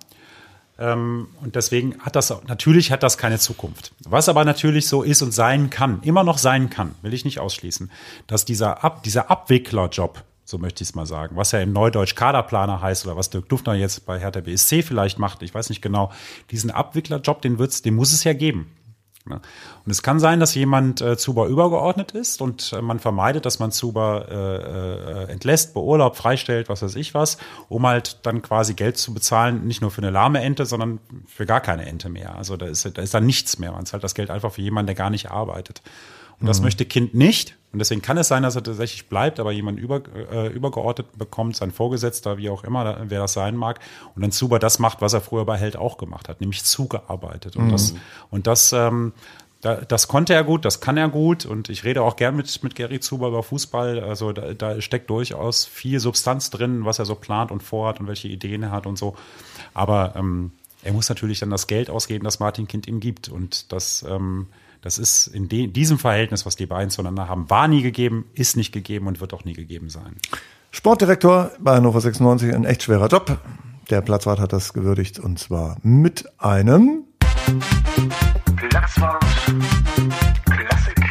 Ähm, und deswegen hat das, natürlich hat das keine Zukunft. Was aber natürlich so ist und sein kann, immer noch sein kann, will ich nicht ausschließen, dass dieser, Ab, dieser Abwicklerjob, so möchte ich es mal sagen, was ja im Neudeutsch Kaderplaner heißt oder was Dirk Dufner jetzt bei Hertha BSC vielleicht macht, ich weiß nicht genau, diesen Abwicklerjob, den wird's, den muss es ja geben. Ne? Und es kann sein, dass jemand äh, Zuber übergeordnet ist und äh, man vermeidet, dass man Zuber äh, äh, entlässt, beurlaubt, freistellt, was weiß ich was, um halt dann quasi Geld zu bezahlen, nicht nur für eine lahme Ente, sondern für gar keine Ente mehr. Also da ist, da ist dann nichts mehr. Man zahlt das Geld einfach für jemanden, der gar nicht arbeitet. Und das möchte Kind nicht. Und deswegen kann es sein, dass er tatsächlich bleibt, aber jemand über, äh, übergeordnet bekommt, sein Vorgesetzter, wie auch immer, wer das sein mag, und dann Zuber das macht, was er früher bei Held auch gemacht hat, nämlich zugearbeitet. Und das, und das, ähm, da, das konnte er gut, das kann er gut. Und ich rede auch gern mit, mit Gary Zuber über Fußball. Also da, da steckt durchaus viel Substanz drin, was er so plant und vorhat und welche Ideen er hat und so. Aber ähm, er muss natürlich dann das Geld ausgeben, das Martin Kind ihm gibt. Und das, ähm, das ist in de diesem Verhältnis, was die beiden zueinander haben, war nie gegeben, ist nicht gegeben und wird auch nie gegeben sein. Sportdirektor bei Hannover 96, ein echt schwerer Job. Der Platzwart hat das gewürdigt und zwar mit einem Platzwart Klassik.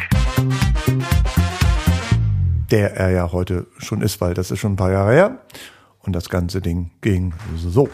der er ja heute schon ist, weil das ist schon ein paar Jahre her. Und das ganze Ding ging so.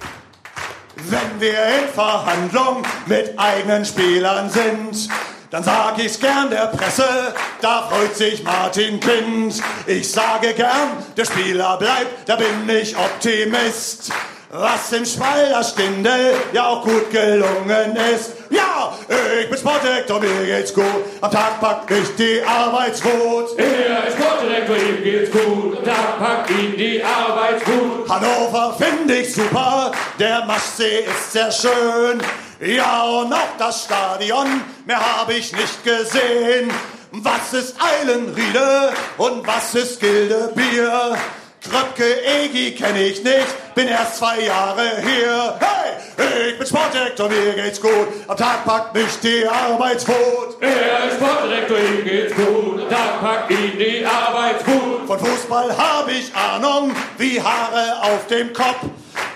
Wenn wir in Verhandlung mit eigenen Spielern sind, dann sag ich's gern der Presse, da freut sich Martin Kind. Ich sage gern, der Spieler bleibt, da bin ich Optimist. Was im Schweiler Stindel ja auch gut gelungen ist. Ja, ich bin Sportdirektor, mir geht's gut. Am Tag packt mich die Arbeitswut. Er ist Sportdirektor, ihm geht's gut. Da packt ihn die Arbeitswut. Hannover finde ich super, der Maschsee ist sehr schön. Ja, und auch das Stadion, mehr habe ich nicht gesehen. Was ist Eilenriede und was ist Gildebier? Tröpke Egi kenne ich nicht, bin erst zwei Jahre hier. Hey, ich bin Sportdirektor, mir geht's gut, am Tag packt mich die Arbeitswut. Er ist Sportdirektor, ihm geht's gut. Da packt ihn die Arbeitswut. Von Fußball habe ich Ahnung, wie Haare auf dem Kopf.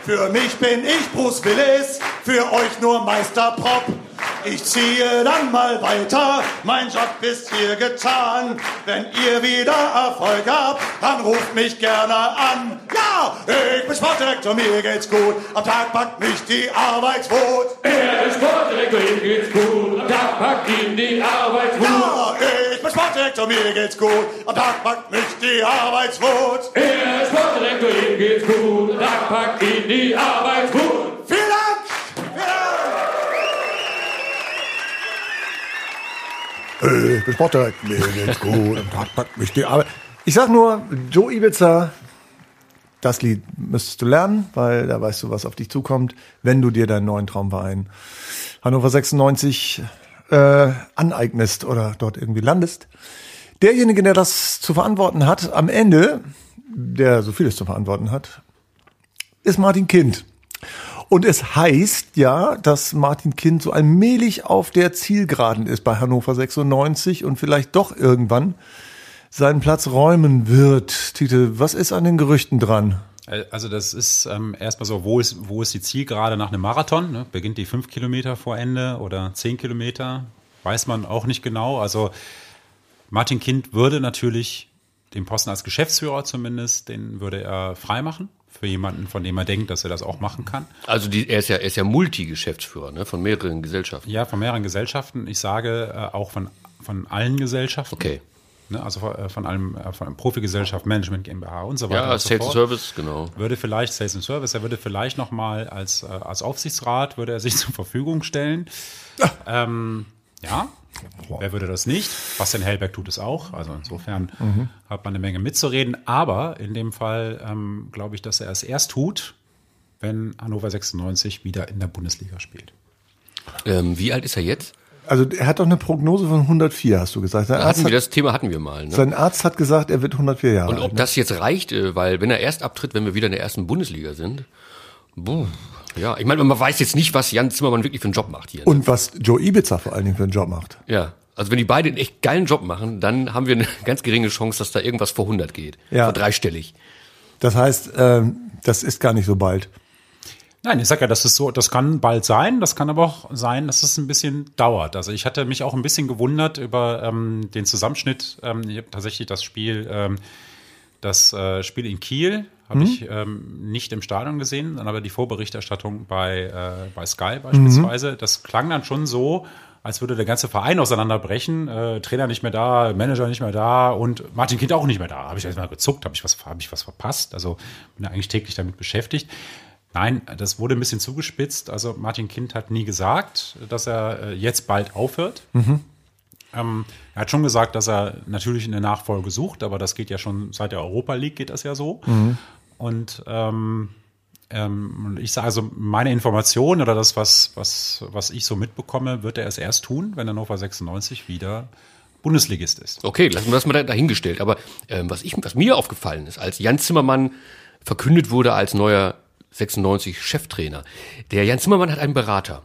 Für mich bin ich Bruce Willis, für euch nur Meister Prop. Ich ziehe dann mal weiter, mein Job ist hier getan. Wenn ihr wieder Erfolg habt, dann ruft mich gerne an. Ja, ich bin Sportdirektor, mir geht's gut, am Tag packt mich die Arbeitswut. Er ist Sportdirektor, ihm geht's gut. Da packt ihn die Arbeitswut. Ja, ich bin Sportdirektor, mir geht's gut, am Tag packt mich die Arbeitswut. Er ist Sportdirektor, ihm geht's gut. Da packt ihn die Arbeitswut. Vielen Dank! Vielen Dank! Ich bin Sportdirektor, mir geht's gut, im Tag packt mich die Arbeit. Ich sag nur, Joe Ibiza, das Lied müsstest du lernen, weil da weißt du, was auf dich zukommt, wenn du dir deinen neuen Traumverein Hannover 96 äh, aneignest oder dort irgendwie landest. Derjenige, der das zu verantworten hat, am Ende, der so vieles zu verantworten hat, ist Martin Kind. Und es heißt ja, dass Martin Kind so allmählich auf der Zielgeraden ist bei Hannover 96 und vielleicht doch irgendwann seinen Platz räumen wird. Tite, was ist an den Gerüchten dran? Äh, Also das ist ähm, erstmal so, wo ist, wo ist die Zielgerade nach einem Marathon? Ne? Beginnt die fünf Kilometer vor Ende oder zehn Kilometer? Weiß man auch nicht genau. Also Martin Kind würde natürlich den Posten als Geschäftsführer zumindest, den würde er freimachen für jemanden, von dem er denkt, dass er das auch machen kann. Also die, er ist ja, er ist ja Multigeschäftsführer ne, von mehreren Gesellschaften. Ja, von mehreren Gesellschaften. Ich sage äh, auch von, von allen Gesellschaften. Okay. Ne, also von, äh, von allem, äh, von Profigesellschaft, Management GmbH und so weiter. Ja, und so Sales fort. Service, genau. Würde vielleicht Sales and Service, er würde vielleicht noch mal als, äh, als Aufsichtsrat, würde er sich zur Verfügung stellen. Ähm, ja, wer würde das nicht? Bastian Hellberg tut es auch. Also insofern hat man eine Menge mitzureden. Aber in dem Fall ähm, glaube ich, dass er es erst tut, wenn Hannover 96 wieder in der Bundesliga spielt. Ähm, wie alt ist er jetzt? Also er hat doch eine Prognose von 104, hast du gesagt. Sein, Hatten wir hat, das Thema hatten wir mal. Ne? sein Arzt hat gesagt, er wird 104 Jahre Und alt. ob das jetzt reicht, äh, weil wenn er erst abtritt, wenn wir wieder in der ersten Bundesliga sind, buh, ja, ich meine, man weiß jetzt nicht, was Jan Zimmermann wirklich für einen Job macht hier. ne? Und was Joe Ibiza vor allen Dingen für einen Job macht. ja, also wenn die beide einen echt geilen Job machen, dann haben wir eine ganz geringe Chance, dass da irgendwas vor 100 geht, Ja. vor dreistellig. Das heißt, ähm, das ist gar nicht so bald. Nein, ich sag ja, das ist so, das kann bald sein, das kann aber auch sein, dass es ein bisschen dauert. Also ich hatte mich auch ein bisschen gewundert über ähm, den Zusammenschnitt. Ähm, ich habe tatsächlich das Spiel, ähm, das äh, Spiel in Kiel habe ich ähm, nicht im Stadion gesehen, sondern aber die Vorberichterstattung bei, äh, bei Sky beispielsweise. Das klang dann schon so, als würde der ganze Verein auseinanderbrechen. Äh, Trainer nicht mehr da, Manager nicht mehr da und Martin Kind auch nicht mehr da. Habe ich jetzt mal gezuckt, habe ich was, habe ich was verpasst? Also bin ja eigentlich täglich damit beschäftigt. Nein, das wurde ein bisschen zugespitzt. Also Martin Kind hat nie gesagt, dass er äh, jetzt bald aufhört. Ähm, er hat schon gesagt, dass er natürlich eine Nachfolge sucht, aber das geht ja schon seit der Europa League geht das ja so. Und ähm, ähm, ich sage also, meine Information oder das, was, was, was ich so mitbekomme, wird er es erst tun, wenn Hannover 96 wieder Bundesligist ist. Okay, lassen wir das mal da- dahingestellt. Aber ähm, was, ich, was mir aufgefallen ist, als Jan Zimmermann verkündet wurde als neuer 96 Cheftrainer, der Jan Zimmermann hat einen Berater.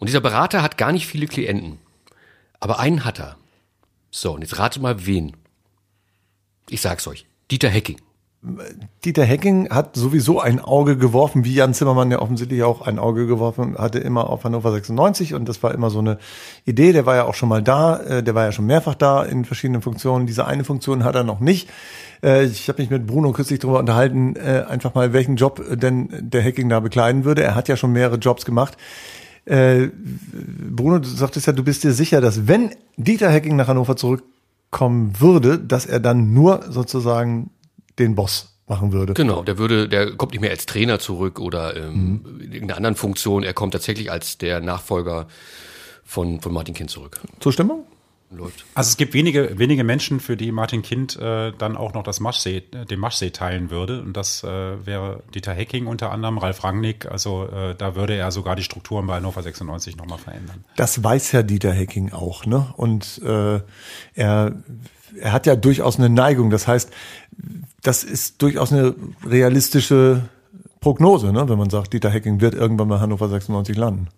Und dieser Berater hat gar nicht viele Klienten. Aber einen hat er. So, und jetzt rate mal wen. Ich sag's euch. Dieter Hecking. Dieter Hecking hat sowieso ein Auge geworfen, wie Jan Zimmermann ja offensichtlich auch ein Auge geworfen hatte, immer auf Hannover 96 und das war immer so eine Idee, der war ja auch schon mal da, äh, der war ja schon mehrfach da in verschiedenen Funktionen, diese eine Funktion hat er noch nicht. Äh, Ich habe mich mit Bruno kürzlich darüber unterhalten, äh, einfach mal welchen Job denn der Hecking da bekleiden würde. Er hat ja schon mehrere Jobs gemacht. Bruno, du sagtest ja, du bist dir sicher, dass wenn Dieter Hecking nach Hannover zurückkommen würde, dass er dann nur sozusagen den Boss machen würde. Genau, der würde, der kommt nicht mehr als Trainer zurück oder ähm, in irgendeiner anderen Funktion. Er kommt tatsächlich als der Nachfolger von, von Martin Kind zurück. Zustimmung? Läuft. Also es gibt wenige, wenige Menschen, für die Martin Kind äh, dann auch noch das Maschsee, äh, den Maschsee teilen würde. Und das äh, wäre Dieter Hecking unter anderem, Ralf Rangnick. Also äh, da würde er sogar die Strukturen bei Hannover 96 nochmal verändern. Das weiß ja Dieter Hecking auch, ne? Und äh, er, er hat ja durchaus eine Neigung. Das heißt, das ist durchaus eine realistische Prognose, ne? wenn man sagt, Dieter Hecking wird irgendwann bei Hannover 96 landen.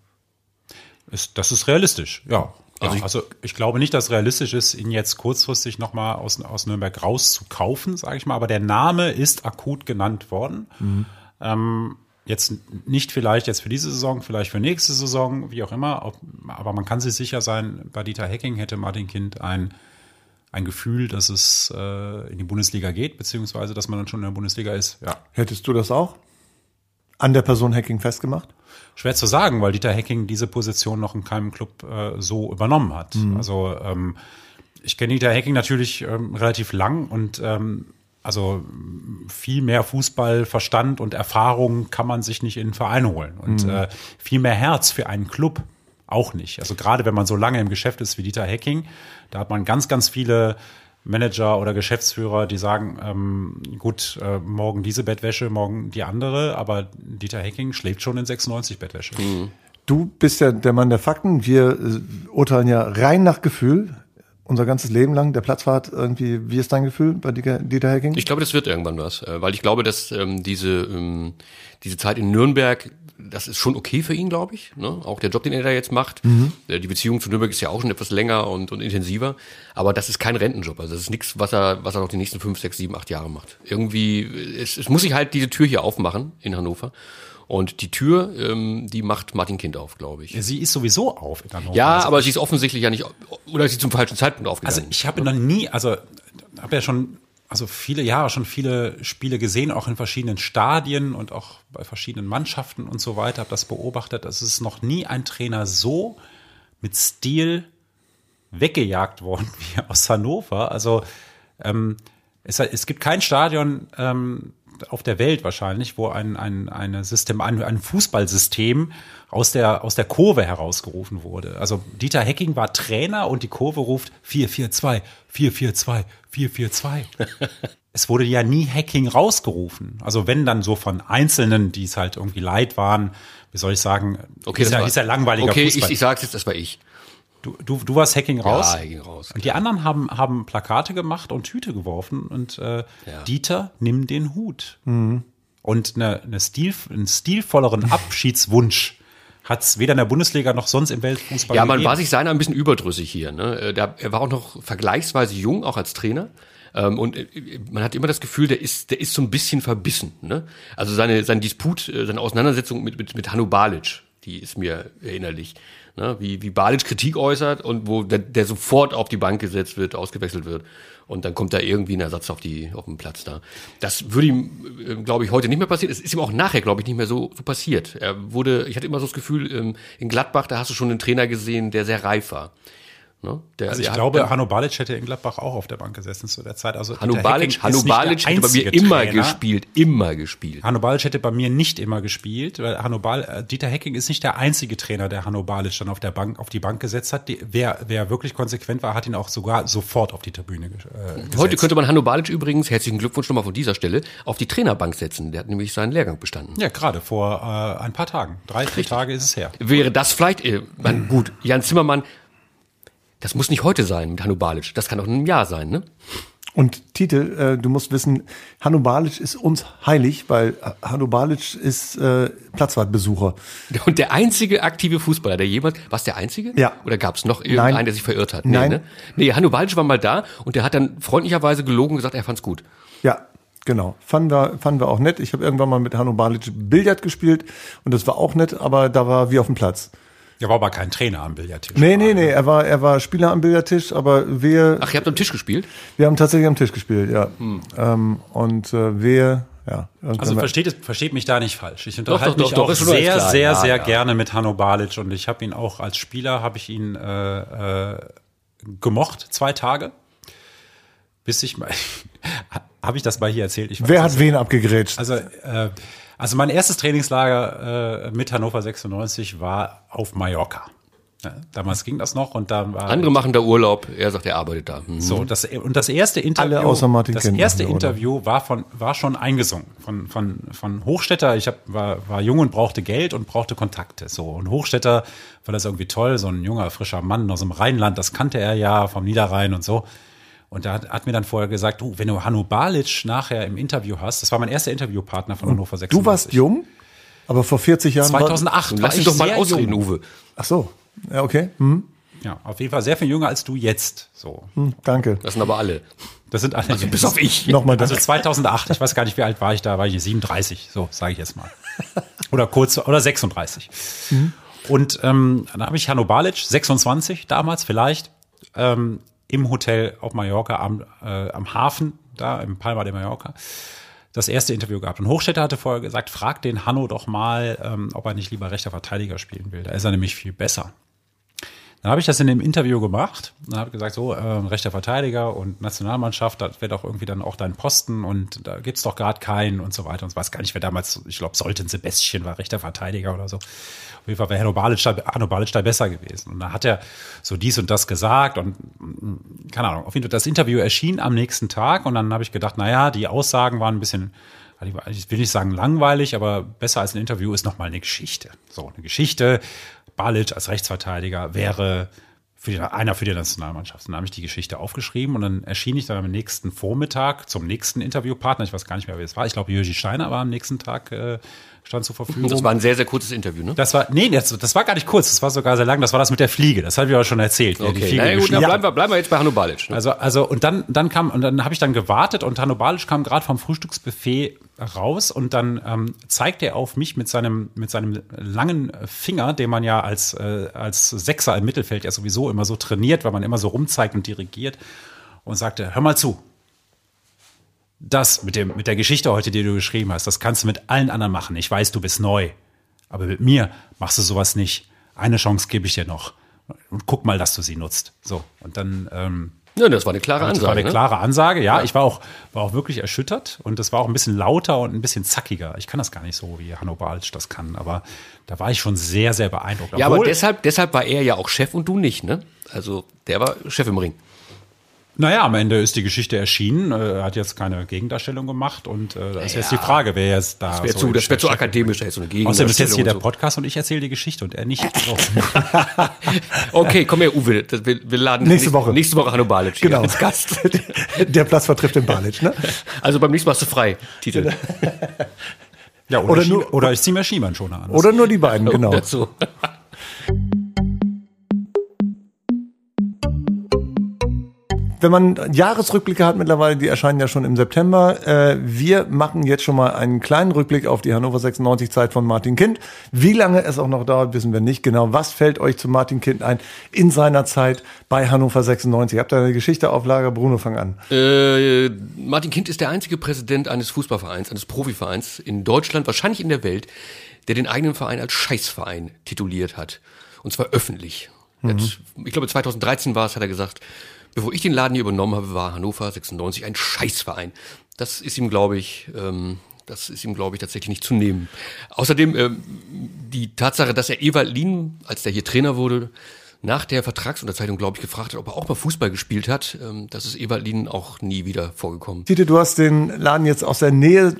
Ist, das ist realistisch, ja. Also ich, also ich glaube nicht, dass realistisch ist, ihn jetzt kurzfristig nochmal aus, aus Nürnberg rauszukaufen, sage ich mal. Aber der Name ist akut genannt worden. Ähm, jetzt nicht vielleicht jetzt für diese Saison, vielleicht für nächste Saison, wie auch immer. Ob- Aber man kann sich sicher sein, bei Dieter Hecking hätte Martin Kind ein, ein Gefühl, dass es äh, in die Bundesliga geht, beziehungsweise dass man dann schon in der Bundesliga ist. Ja, Hättest du das auch? An der Person Hecking festgemacht? Schwer zu sagen, weil Dieter Hecking diese Position noch in keinem Club äh, so übernommen hat. Also ähm, ich kenne Dieter Hecking natürlich ähm, relativ lang und ähm, also viel mehr Fußballverstand und Erfahrung kann man sich nicht in einen Verein holen. Und äh, viel mehr Herz für einen Club auch nicht. Also gerade wenn man so lange im Geschäft ist wie Dieter Hecking, da hat man ganz, ganz viele Manager oder Geschäftsführer, die sagen, ähm, gut, äh, morgen diese Bettwäsche, morgen die andere, aber Dieter Hecking schläft schon in 96 Bettwäsche. Du bist ja der Mann der Fakten. Wir äh, urteilen ja rein nach Gefühl. Unser ganzes Leben lang, der Platzfahrt irgendwie, wie ist dein Gefühl bei Dieter Dieter Hecking? Ich glaube, das wird irgendwann was, äh, weil ich glaube, dass ähm, diese ähm, diese Zeit in Nürnberg, das ist schon okay für ihn, glaube ich. Ne? Auch der Job, den er da jetzt macht. Äh, Die Beziehung zu Nürnberg ist ja auch schon etwas länger und, und intensiver. Aber das ist kein Rentenjob. Also das ist nichts, was er, was er noch die nächsten fünf, sechs, sieben, acht Jahre macht. Irgendwie, es, es muss sich halt diese Tür hier aufmachen in Hannover. Und die Tür, ähm, die macht Martin Kind auf, glaube ich. Sie ist sowieso auf in Hannover. Ja, Also- aber sie ist offensichtlich ja nicht, oder ist sie zum falschen Zeitpunkt Also aufgegangen. ich habe noch nie, also habe ja schon, also viele Jahre schon viele Spiele gesehen, auch in verschiedenen Stadien und auch bei verschiedenen Mannschaften und so weiter, habe das beobachtet. Es ist noch nie ein Trainer so mit Stil weggejagt worden wie aus Hannover. Also ähm, es, es gibt kein Stadion ähm, auf der Welt wahrscheinlich, wo ein, ein, eine System, ein, ein Fußballsystem aus der, aus der Kurve herausgerufen wurde. Also Dieter Hecking war Trainer und die Kurve ruft 4-4-2, 4-4-2, 4-4-2. es wurde ja nie Hacking rausgerufen. Also wenn dann so von Einzelnen, die es halt irgendwie leid waren, wie soll ich sagen, okay, ist, das ja, war, ist ja langweiliger Okay, Fußball. ich, ich sag's jetzt, das war ich. Du, du, du warst Hacking raus. Ja, ging raus. Und die anderen haben, haben Plakate gemacht und Tüte geworfen und äh, Dieter, nimm den Hut. Und eine, eine Stil, einen stilvolleren Abschiedswunsch hat's weder in der Bundesliga noch sonst im Weltfußball Ja, man gegeben. war sich seiner ein bisschen überdrüssig hier. Ne? Äh, Der, er war auch noch vergleichsweise jung, auch als Trainer. Ähm, und äh, man hat immer das Gefühl, der ist, der ist so ein bisschen verbissen. Ne? Also seine, sein Disput, äh, seine Auseinandersetzung mit, mit, mit Hanno Balic, die ist mir erinnerlich. Ne? Wie, wie Balic Kritik äußert und wo der, der sofort auf die Bank gesetzt wird, ausgewechselt wird. Und dann kommt da irgendwie ein Ersatz auf, die, auf den Platz da. Das würde ihm, glaube ich, heute nicht mehr passieren. Es ist ihm auch nachher, glaube ich, nicht mehr so, so passiert. Er wurde, ich hatte immer so das Gefühl, ähm, in Gladbach, da hast du schon einen Trainer gesehen, der sehr reif war. Ne? Der, Also ich glaube, hat, Hanno Balic hätte in Gladbach auch auf der Bank gesessen zu der Zeit. Also Hanno Balic, Hanno Balic hätte bei mir immer Trainer. gespielt, immer gespielt. Hanno Balic hätte bei mir nicht immer gespielt, weil Hanno Bal äh, Dieter Hecking ist nicht der einzige Trainer, der Hanno Balic dann auf der Bank auf die Bank gesetzt hat. Die, wer, wer wirklich konsequent war, hat ihn auch sogar sofort auf die Tribüne äh, gesetzt. Heute könnte man Hanno Balic übrigens, herzlichen Glückwunsch nochmal von dieser Stelle, auf die Trainerbank setzen. Der hat nämlich seinen Lehrgang bestanden. ja, gerade vor äh, ein paar Tagen. Drei, vier Tage ist es her. Wäre das vielleicht, äh, man, gut, Jan Zimmermann, das muss nicht heute sein mit Hanno Balic. Das kann auch in einem Jahr sein, ne? Und Tite, äh, du musst wissen, Hanno Balic ist uns heilig, weil äh, Hanno Balic ist äh, Platzwartbesucher. Und der einzige aktive Fußballer, der jemals, was der einzige? Ja. Oder gab es noch irgendeinen, Nein. der sich verirrt hat? Nein. Ne? Nee, Hanno Balic war mal da und der hat dann freundlicherweise gelogen und gesagt, er fand's gut. Ja, genau. Fanden wir, fanden wir auch nett. Ich habe irgendwann mal mit Hanno Balic Billard gespielt und das war auch nett, aber da war wie auf dem Platz. Er war aber kein Trainer am Billardtisch. Nee, nee, nee, er war, er war Spieler am Billardtisch, aber wir, Ach, ihr habt am Tisch gespielt? wir haben tatsächlich am Tisch gespielt, ja. Ähm, und äh, wir, ja. Also versteht, es- versteht mich da nicht falsch. Ich doch, unterhalte doch, mich doch, auch ist schon alles sehr, klar. sehr, Ja, sehr ja. gerne mit Hanno Balic und ich habe ihn auch als Spieler, habe ich ihn äh, äh, gemocht, zwei Tage. Bis ich mal, habe ich das mal hier erzählt? Ich weiß Wer hat wen abgegrätscht? Also, äh, also mein erstes Trainingslager äh, mit Hannover 96 war auf Mallorca. Ja, damals ging das noch und dann war Andere machen da Urlaub, er sagt, er arbeitet da. Hm. so, das, und das erste Interview, Alle außer Martin das Kind erste Urlaub. Interview war von, war schon eingesungen von, von, von Hochstetter. Ich hab, war, war jung und brauchte Geld und brauchte Kontakte. So. Und Hochstetter war das irgendwie toll, so ein junger, frischer Mann aus dem Rheinland, das kannte er ja vom Niederrhein und so. Und da hat, hat mir dann vorher gesagt, du, wenn du Hanno Balic nachher im Interview hast, das war mein erster Interviewpartner von Hannover 96. Du warst jung, aber vor 40 Jahren. war- 2008 war Lass ihn ich doch mal sehr ausreden, jung. Uwe. Ach so. Ja, okay. Hm, Ja, auf jeden Fall sehr viel jünger als du jetzt. So. hm, danke. Das sind aber alle. Das sind alle. Bis auf ich. Nochmal Also danke. 2008, ich weiß gar nicht, wie alt war ich da, war ich 37, so sage ich jetzt mal. Oder kurz, oder 36. Und ähm, dann habe ich Hanno Balic, 26 damals vielleicht, ähm, im Hotel auf Mallorca am, äh, am Hafen, da im Palma de Mallorca, das erste Interview gehabt. Und Hochstetter hatte vorher gesagt, frag den Hanno doch mal, ähm, ob er nicht lieber rechter Verteidiger spielen will. Da ist er nämlich viel besser. Dann habe ich das in dem Interview gemacht. Dann habe gesagt, so, äh, rechter Verteidiger und Nationalmannschaft, das wäre doch irgendwie dann auch dein Posten und da gibt's doch gerade keinen und so weiter. Und ich weiß gar nicht, wer damals, ich glaube, Solten Sebastian war rechter Verteidiger oder so. Auf jeden Fall wäre Hanno Balic, da, Balic da besser gewesen. Und da hat er so dies und das gesagt und mm, keine Ahnung, auf jeden Fall, das Interview erschien am nächsten Tag und dann habe ich gedacht, naja, die Aussagen waren ein bisschen ich will nicht sagen langweilig, aber besser als ein Interview ist nochmal eine Geschichte. So, eine Geschichte. Balic als Rechtsverteidiger wäre für die, einer für die Nationalmannschaft. Dann habe ich die Geschichte aufgeschrieben und dann erschien ich dann am nächsten Vormittag zum nächsten Interviewpartner. Ich weiß gar nicht mehr, wer es war. Ich glaube, Jürgi Steiner war am nächsten Tag äh, stand zur Verfügung. Das war ein sehr, sehr kurzes Interview, ne? Das war, nee, das, das war gar nicht kurz, das war sogar sehr lang. Das war das mit der Fliege. Das habe ich auch schon erzählt. er die Okay, Fliege na ja, gut, dann bleiben wir, bleiben wir jetzt bei Hanno Balic. Ne? also, also, und dann, dann kam, und dann habe ich dann gewartet und Hanno Balic kam gerade vom Frühstücksbuffet raus und dann ähm, zeigte er auf mich mit seinem, mit seinem langen Finger, den man ja als, äh, als Sechser im Mittelfeld ja sowieso immer so trainiert, weil man immer so rumzeigt und dirigiert und sagte, hör mal zu. Das mit dem, mit der Geschichte heute, die du geschrieben hast, das kannst du mit allen anderen machen. Ich weiß, du bist neu. Aber mit mir machst du sowas nicht. Eine Chance gebe ich dir noch. Und guck mal, dass du sie nutzt. So. Und dann, ähm, Ja, das war eine klare das Ansage. war eine ne? klare Ansage, ja. Ich war auch, war auch wirklich erschüttert und das war auch ein bisschen lauter und ein bisschen zackiger. Ich kann das gar nicht so, wie Hanno Balic das kann, aber da war ich schon sehr, sehr beeindruckt. Ja, aber Obwohl- deshalb, deshalb war er ja auch Chef und du nicht, ne? Also, der war Chef im Ring. Naja, am Ende ist die Geschichte erschienen. äh, Er hat jetzt keine Gegendarstellung gemacht und äh, da ist jetzt die Frage, wer jetzt da. Das wäre so zu, das wär zu akademisch, da jetzt so eine Außerdem ist jetzt hier der Gegendarstellung Podcast und ich erzähle die Geschichte und er nicht. Okay, komm her, Uwe. Das, wir, wir laden Nächste nächste- Woche. Nächste Woche Hanno Balic Genau. als Gast. Der Platz vertrifft den Balic, ne? Also beim nächsten Mal hast du frei, Titel. ja, oder, Oder nur- oder ich ziehe mir Schiemannschoner an. Oder nur die beiden, genau. Oder Wenn man Jahresrückblicke hat mittlerweile, die erscheinen ja schon im September. Äh, wir machen jetzt schon mal einen kleinen Rückblick auf die Hannover 96 Zeit von Martin Kind. Wie lange es auch noch dauert, wissen wir nicht genau. Was fällt euch zu Martin Kind ein in seiner Zeit bei Hannover 96? Habt ihr eine Geschichte auf Lager? Bruno, fang an. Äh, Martin Kind ist der einzige Präsident eines Fußballvereins, eines Profivereins in Deutschland, wahrscheinlich in der Welt, der den eigenen Verein als Scheißverein tituliert hat. Und zwar öffentlich. Er Hat, ich glaube, 2013 war es, hat er gesagt, bevor ich den Laden hier übernommen habe, war Hannover 96 ein Scheißverein. Das ist ihm, glaube ich, ähm, das ist ihm, glaube ich, tatsächlich nicht zu nehmen. Außerdem ähm, die Tatsache, dass er Ewald Lien, als der hier Trainer wurde, nach der Vertragsunterzeichnung, glaube ich, gefragt hat, ob er auch mal Fußball gespielt hat. Ähm, das ist Ewald Lien auch nie wieder vorgekommen. Tite, du hast den Laden jetzt aus der Nähe.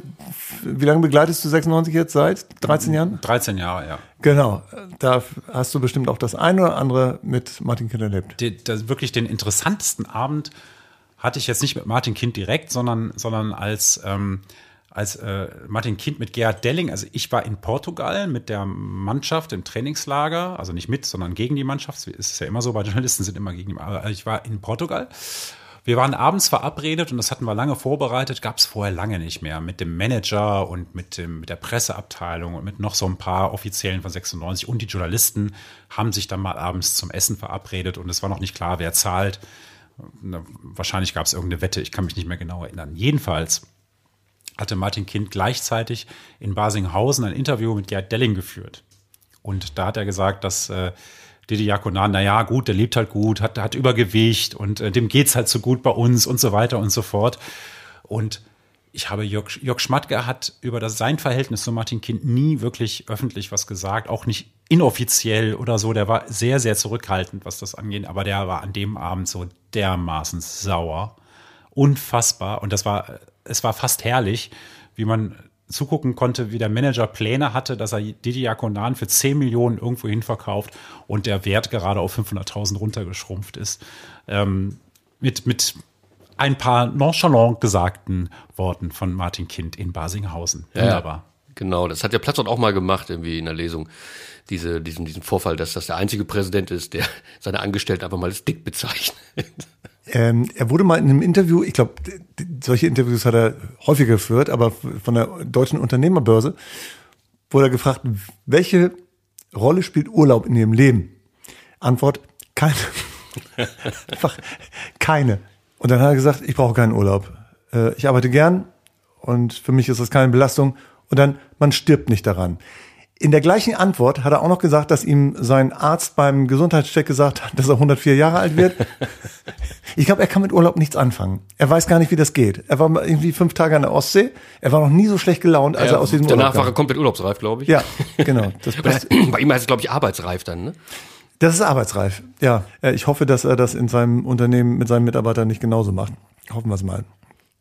Wie lange begleitest du 96 jetzt? Seit 13 Jahren? 13 Jahre, ja. Genau. Da hast du bestimmt auch das eine oder andere mit Martin Kind erlebt. die, das wirklich den interessantesten Abend hatte ich jetzt nicht mit Martin Kind direkt, sondern, sondern als, ähm, als äh, Martin Kind mit Gerhard Delling. Also ich war in Portugal mit der Mannschaft im Trainingslager, also nicht mit, sondern gegen die Mannschaft. Es ist ja immer so, bei Journalisten sind immer gegen die Aber ich war in Portugal. Wir waren abends verabredet und das hatten wir lange vorbereitet, gab es vorher lange nicht mehr. Mit dem Manager und mit, dem, mit der Presseabteilung und mit noch so ein paar Offiziellen von 96 und die Journalisten haben sich dann mal abends zum Essen verabredet und es war noch nicht klar, wer zahlt. Na, Wahrscheinlich gab es irgendeine Wette, ich kann mich nicht mehr genau erinnern. Jedenfalls hatte Martin Kind gleichzeitig in Basinghausen ein Interview mit Gerd Delling geführt. Und da hat er gesagt, dass äh, Didi Jakonan, na ja, gut, der lebt halt gut, hat, hat Übergewicht und äh, dem geht's halt so gut bei uns und so weiter und so fort. Und ich habe Jörg, Jörg Schmatke hat über das, sein Verhältnis zu Martin Kind nie wirklich öffentlich was gesagt, auch nicht inoffiziell oder so. Der war sehr, sehr zurückhaltend, was das angeht, aber der war an dem Abend so dermaßen sauer. Unfassbar. Und das war, es war fast herrlich, wie man zugucken konnte, wie der Manager Pläne hatte, dass er Didi Jakonan für 10 Millionen irgendwo hin verkauft und der Wert gerade auf 500.000 runtergeschrumpft ist. Ähm, mit, mit ein paar nonchalant gesagten Worten von Martin Kind in Basinghausen. Wunderbar. Genau, das hat der Platzort auch mal gemacht, irgendwie in der Lesung. Diese, diesen, diesen Vorfall, dass das der einzige Präsident ist, der seine Angestellten einfach mal als dick bezeichnet. Ähm, er wurde mal in einem Interview, ich glaube, solche Interviews hat er häufiger geführt, aber von der deutschen Unternehmerbörse wurde er gefragt, welche Rolle spielt Urlaub in ihrem Leben? Antwort, keine. Einfach keine. Und dann hat er gesagt, ich brauche keinen Urlaub. Äh, ich arbeite gern und für mich ist das keine Belastung. Und dann, man stirbt nicht daran. In der gleichen Antwort hat er auch noch gesagt, dass ihm sein Arzt beim Gesundheitscheck gesagt hat, dass er 104 Jahre alt wird. Ich glaube, er kann mit Urlaub nichts anfangen. Er weiß gar nicht, wie das geht. Er war irgendwie fünf Tage an der Ostsee. Er war noch nie so schlecht gelaunt, als er aus diesem Danach Urlaub war er kam. komplett urlaubsreif, glaube ich. Ja, genau. Bei ihm heißt es, glaube ich, arbeitsreif dann, ne? das ist arbeitsreif. Ja, äh, ich hoffe, dass er das in seinem Unternehmen mit seinen Mitarbeitern nicht genauso macht. Hoffen wir es mal.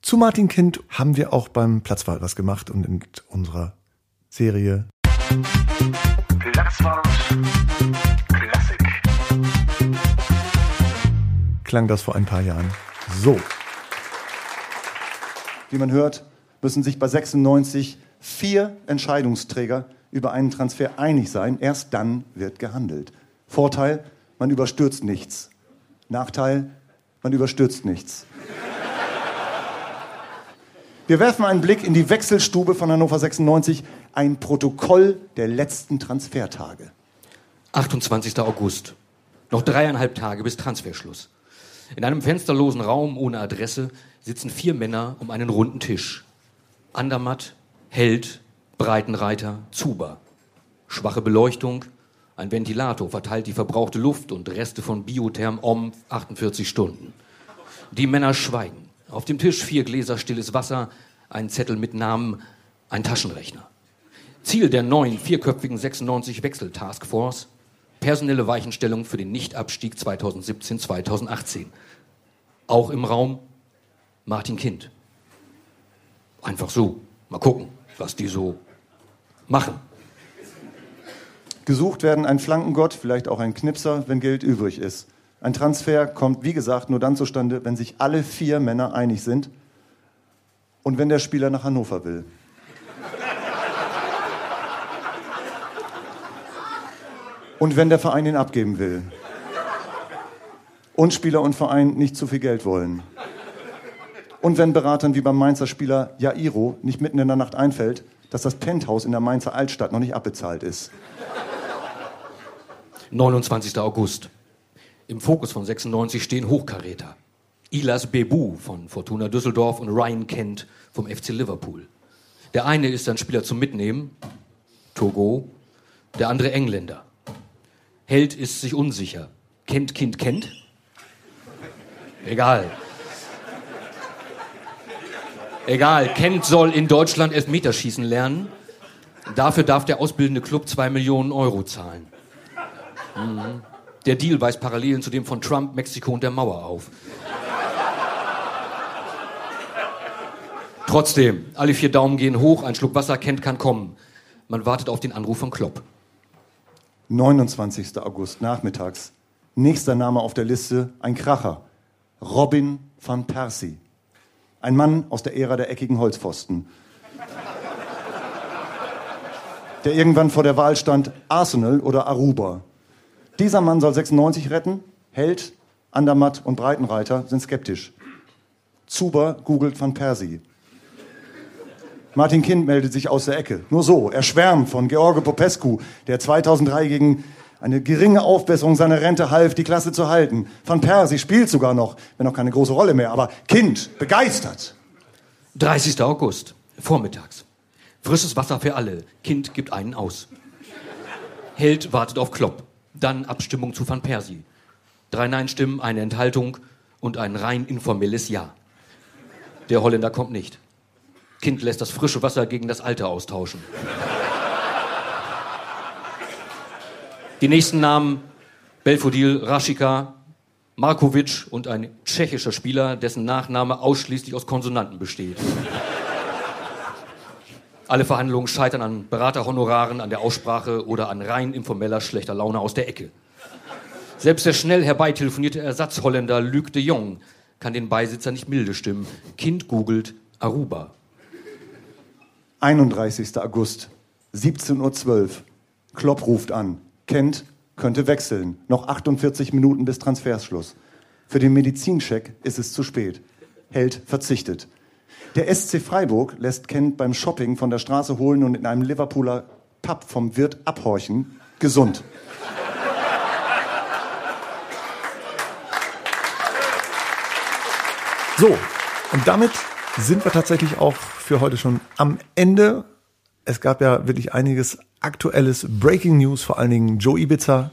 Zu Martin Kind haben wir auch beim Platzwart was gemacht und in unserer Serie Klang das vor ein paar Jahren so. Wie man hört, müssen sich bei 96 vier Entscheidungsträger über einen Transfer einig sein. Erst dann wird gehandelt. Vorteil, man überstürzt nichts. Nachteil, man überstürzt nichts. Wir werfen einen Blick in die Wechselstube von Hannover 96, ein Protokoll der letzten Transfertage. 28. August. Noch dreieinhalb Tage bis Transferschluss. In einem fensterlosen Raum ohne Adresse sitzen vier Männer um einen runden Tisch. Andermatt, Held, Breitenreiter, Zuber. Schwache Beleuchtung, ein Ventilator verteilt die verbrauchte Luft und Reste von Biotherm Om 48 Stunden. Die Männer schweigen. Auf dem Tisch vier Gläser stilles Wasser, ein Zettel mit Namen, ein Taschenrechner. Ziel der neuen vierköpfigen 96 Wechsel Taskforce personelle Weichenstellung für den Nichtabstieg 2017-2018. Auch im Raum Martin Kind. Einfach so. Mal gucken, was die so machen. Gesucht werden ein Flankengott, vielleicht auch ein Knipser, wenn Geld übrig ist. Ein Transfer kommt, wie gesagt, nur dann zustande, wenn sich alle vier Männer einig sind und wenn der Spieler nach Hannover will. Und wenn der Verein ihn abgeben will. Und Spieler und Verein nicht zu viel Geld wollen. Und wenn Beratern wie beim Mainzer Spieler Jairo nicht mitten in der Nacht einfällt, dass das Penthouse in der Mainzer Altstadt noch nicht abbezahlt ist. 29. August. Im Fokus von 96 stehen Hochkaräter. Ilas Bebu von Fortuna Düsseldorf und Ryan Kent vom FC Liverpool. Der eine ist ein Spieler zum Mitnehmen, Togo, der andere Engländer. Held ist sich unsicher. Kennt Kind kennt? Egal. Egal, Kent soll in Deutschland Elfmeterschießen lernen. Dafür darf der ausbildende Club zwei Millionen Euro zahlen. Mhm. Der Deal weist Parallelen zu dem von Trump, Mexiko und der Mauer auf. Trotzdem, alle vier Daumen gehen hoch, ein Schluck Wasser kennt kann kommen. Man wartet auf den Anruf von Klopp. 29. August nachmittags. Nächster Name auf der Liste, ein Kracher. Robin van Persie. Ein Mann aus der Ära der eckigen Holzpfosten. Der irgendwann vor der Wahl stand, Arsenal oder Aruba. Dieser Mann soll 96 retten. Held, Andermatt und Breitenreiter sind skeptisch. Zuber googelt van Persie. Martin Kind meldet sich aus der Ecke. Nur so. Er schwärmt von George Popescu, der 2003 gegen eine geringe Aufbesserung seiner Rente half, die Klasse zu halten. Van Persie spielt sogar noch, wenn auch keine große Rolle mehr. Aber Kind, begeistert. 30. August, vormittags. Frisches Wasser für alle. Kind gibt einen aus. Held wartet auf Klopp. Dann Abstimmung zu Van Persie. Drei Nein-Stimmen, eine Enthaltung und ein rein informelles Ja. Der Holländer kommt nicht. Kind lässt das frische Wasser gegen das alte austauschen. Die nächsten Namen Belfodil, Raschika, Markovic und ein tschechischer Spieler, dessen Nachname ausschließlich aus Konsonanten besteht. Alle Verhandlungen scheitern an Beraterhonoraren, an der Aussprache oder an rein informeller schlechter Laune aus der Ecke. Selbst der schnell herbeitelefonierte Ersatzholländer Luc de Jong kann den Beisitzer nicht milde stimmen. Kind googelt Aruba. 31. August, 17.12 Uhr. Klopp ruft an. Kent könnte wechseln. Noch 48 Minuten bis Transferschluss. Für den Medizincheck ist es zu spät. Held verzichtet. Der SC Freiburg lässt Kent beim Shopping von der Straße holen und in einem Liverpooler Pub vom Wirt abhorchen. Gesund. So, und damit sind wir tatsächlich auch für heute schon am Ende. Es gab ja wirklich einiges aktuelles Breaking News, vor allen Dingen Joe Ibiza,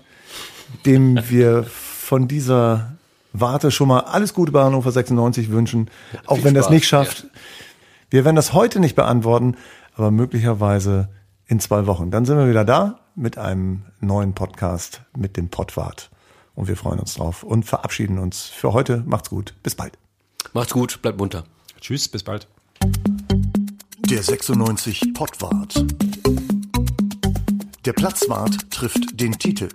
dem wir von dieser Warte schon mal alles Gute bei Hannover 96 wünschen, auch Viel wenn das Spaß, nicht schafft. Wir werden das heute nicht beantworten, aber möglicherweise in zwei Wochen. Dann sind wir wieder da mit einem neuen Podcast mit dem Pottwart. Und wir freuen uns drauf und verabschieden uns für heute. Macht's gut. Bis bald. Macht's gut, bleibt munter. Tschüss, bis bald. Der 96 Pottwart. Der Platzwart trifft den Titel.